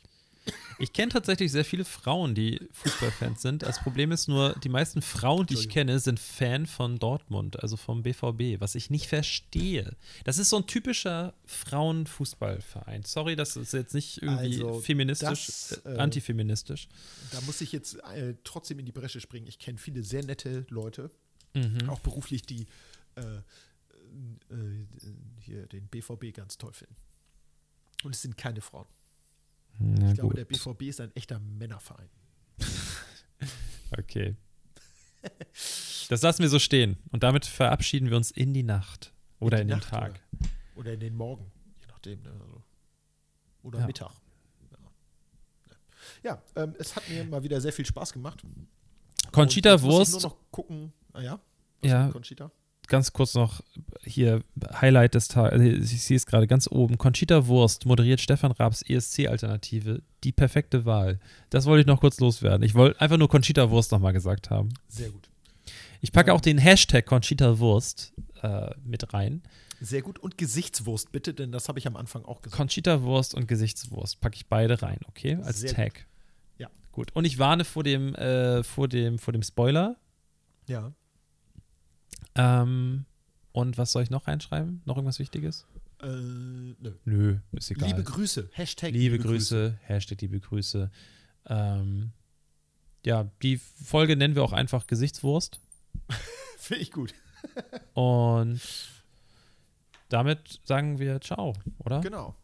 Ich kenne tatsächlich sehr viele Frauen, die Fußballfans sind. Das Problem ist nur, die meisten Frauen, die ich kenne, sind Fan von Dortmund, also vom BVB, was ich nicht verstehe. Das ist so ein typischer Frauenfußballverein. Sorry, das ist jetzt nicht irgendwie Also, feministisch, das, äh, äh, antifeministisch. Da muss ich jetzt äh, trotzdem in die Bresche springen. Ich kenne viele sehr nette Leute, Mhm. auch beruflich, die äh, äh, hier den BVB ganz toll finden. Und es sind keine Frauen. Na Ich glaube, gut. der BVB ist ein echter Männerverein. [laughs] Okay. Das lassen wir so stehen. Und damit verabschieden wir uns in die Nacht. Oder in, die den Nacht, Tag. Oder in den Morgen, je nachdem. Ne? Also, oder Ja. Mittag. Ja, ja ähm, es hat mir mal wieder sehr viel Spaß gemacht. Conchita jetzt muss ich Wurst, nur noch gucken. Ah ja? Was Ja. Conchita? Ganz kurz noch hier Highlight des Tages. Ich sehe es gerade ganz oben. Conchita Wurst moderiert Stefan Raabs ESC-Alternative. Die perfekte Wahl. Das wollte ich noch kurz loswerden. Ich wollte einfach nur Conchita Wurst nochmal gesagt haben. Sehr gut. Ich packe auch den Hashtag Conchita Wurst äh, mit rein. Sehr gut. Und Gesichtswurst bitte, denn das habe ich am Anfang auch gesagt. Conchita Wurst und Gesichtswurst packe ich beide rein, okay? Als Sehr Tag. Ja. Gut. Und ich warne vor dem, äh, vor dem, vor dem Spoiler. Ja. Ähm, Und was soll ich noch reinschreiben? Noch irgendwas Wichtiges? Äh, nö. Nö, ist egal. Liebe Grüße. Hashtag Liebe Grüße, Hashtag liebe Grüße. Ähm, ja, die Folge nennen wir auch einfach Gesichtswurst. [laughs] Finde ich gut. Und damit sagen wir Ciao, oder? Genau.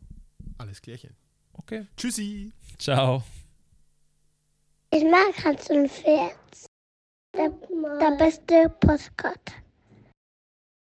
Alles klärchen. Okay. Tschüssi. Ciao. Ich mag Hans und Pferd. Der, der beste Postkarte.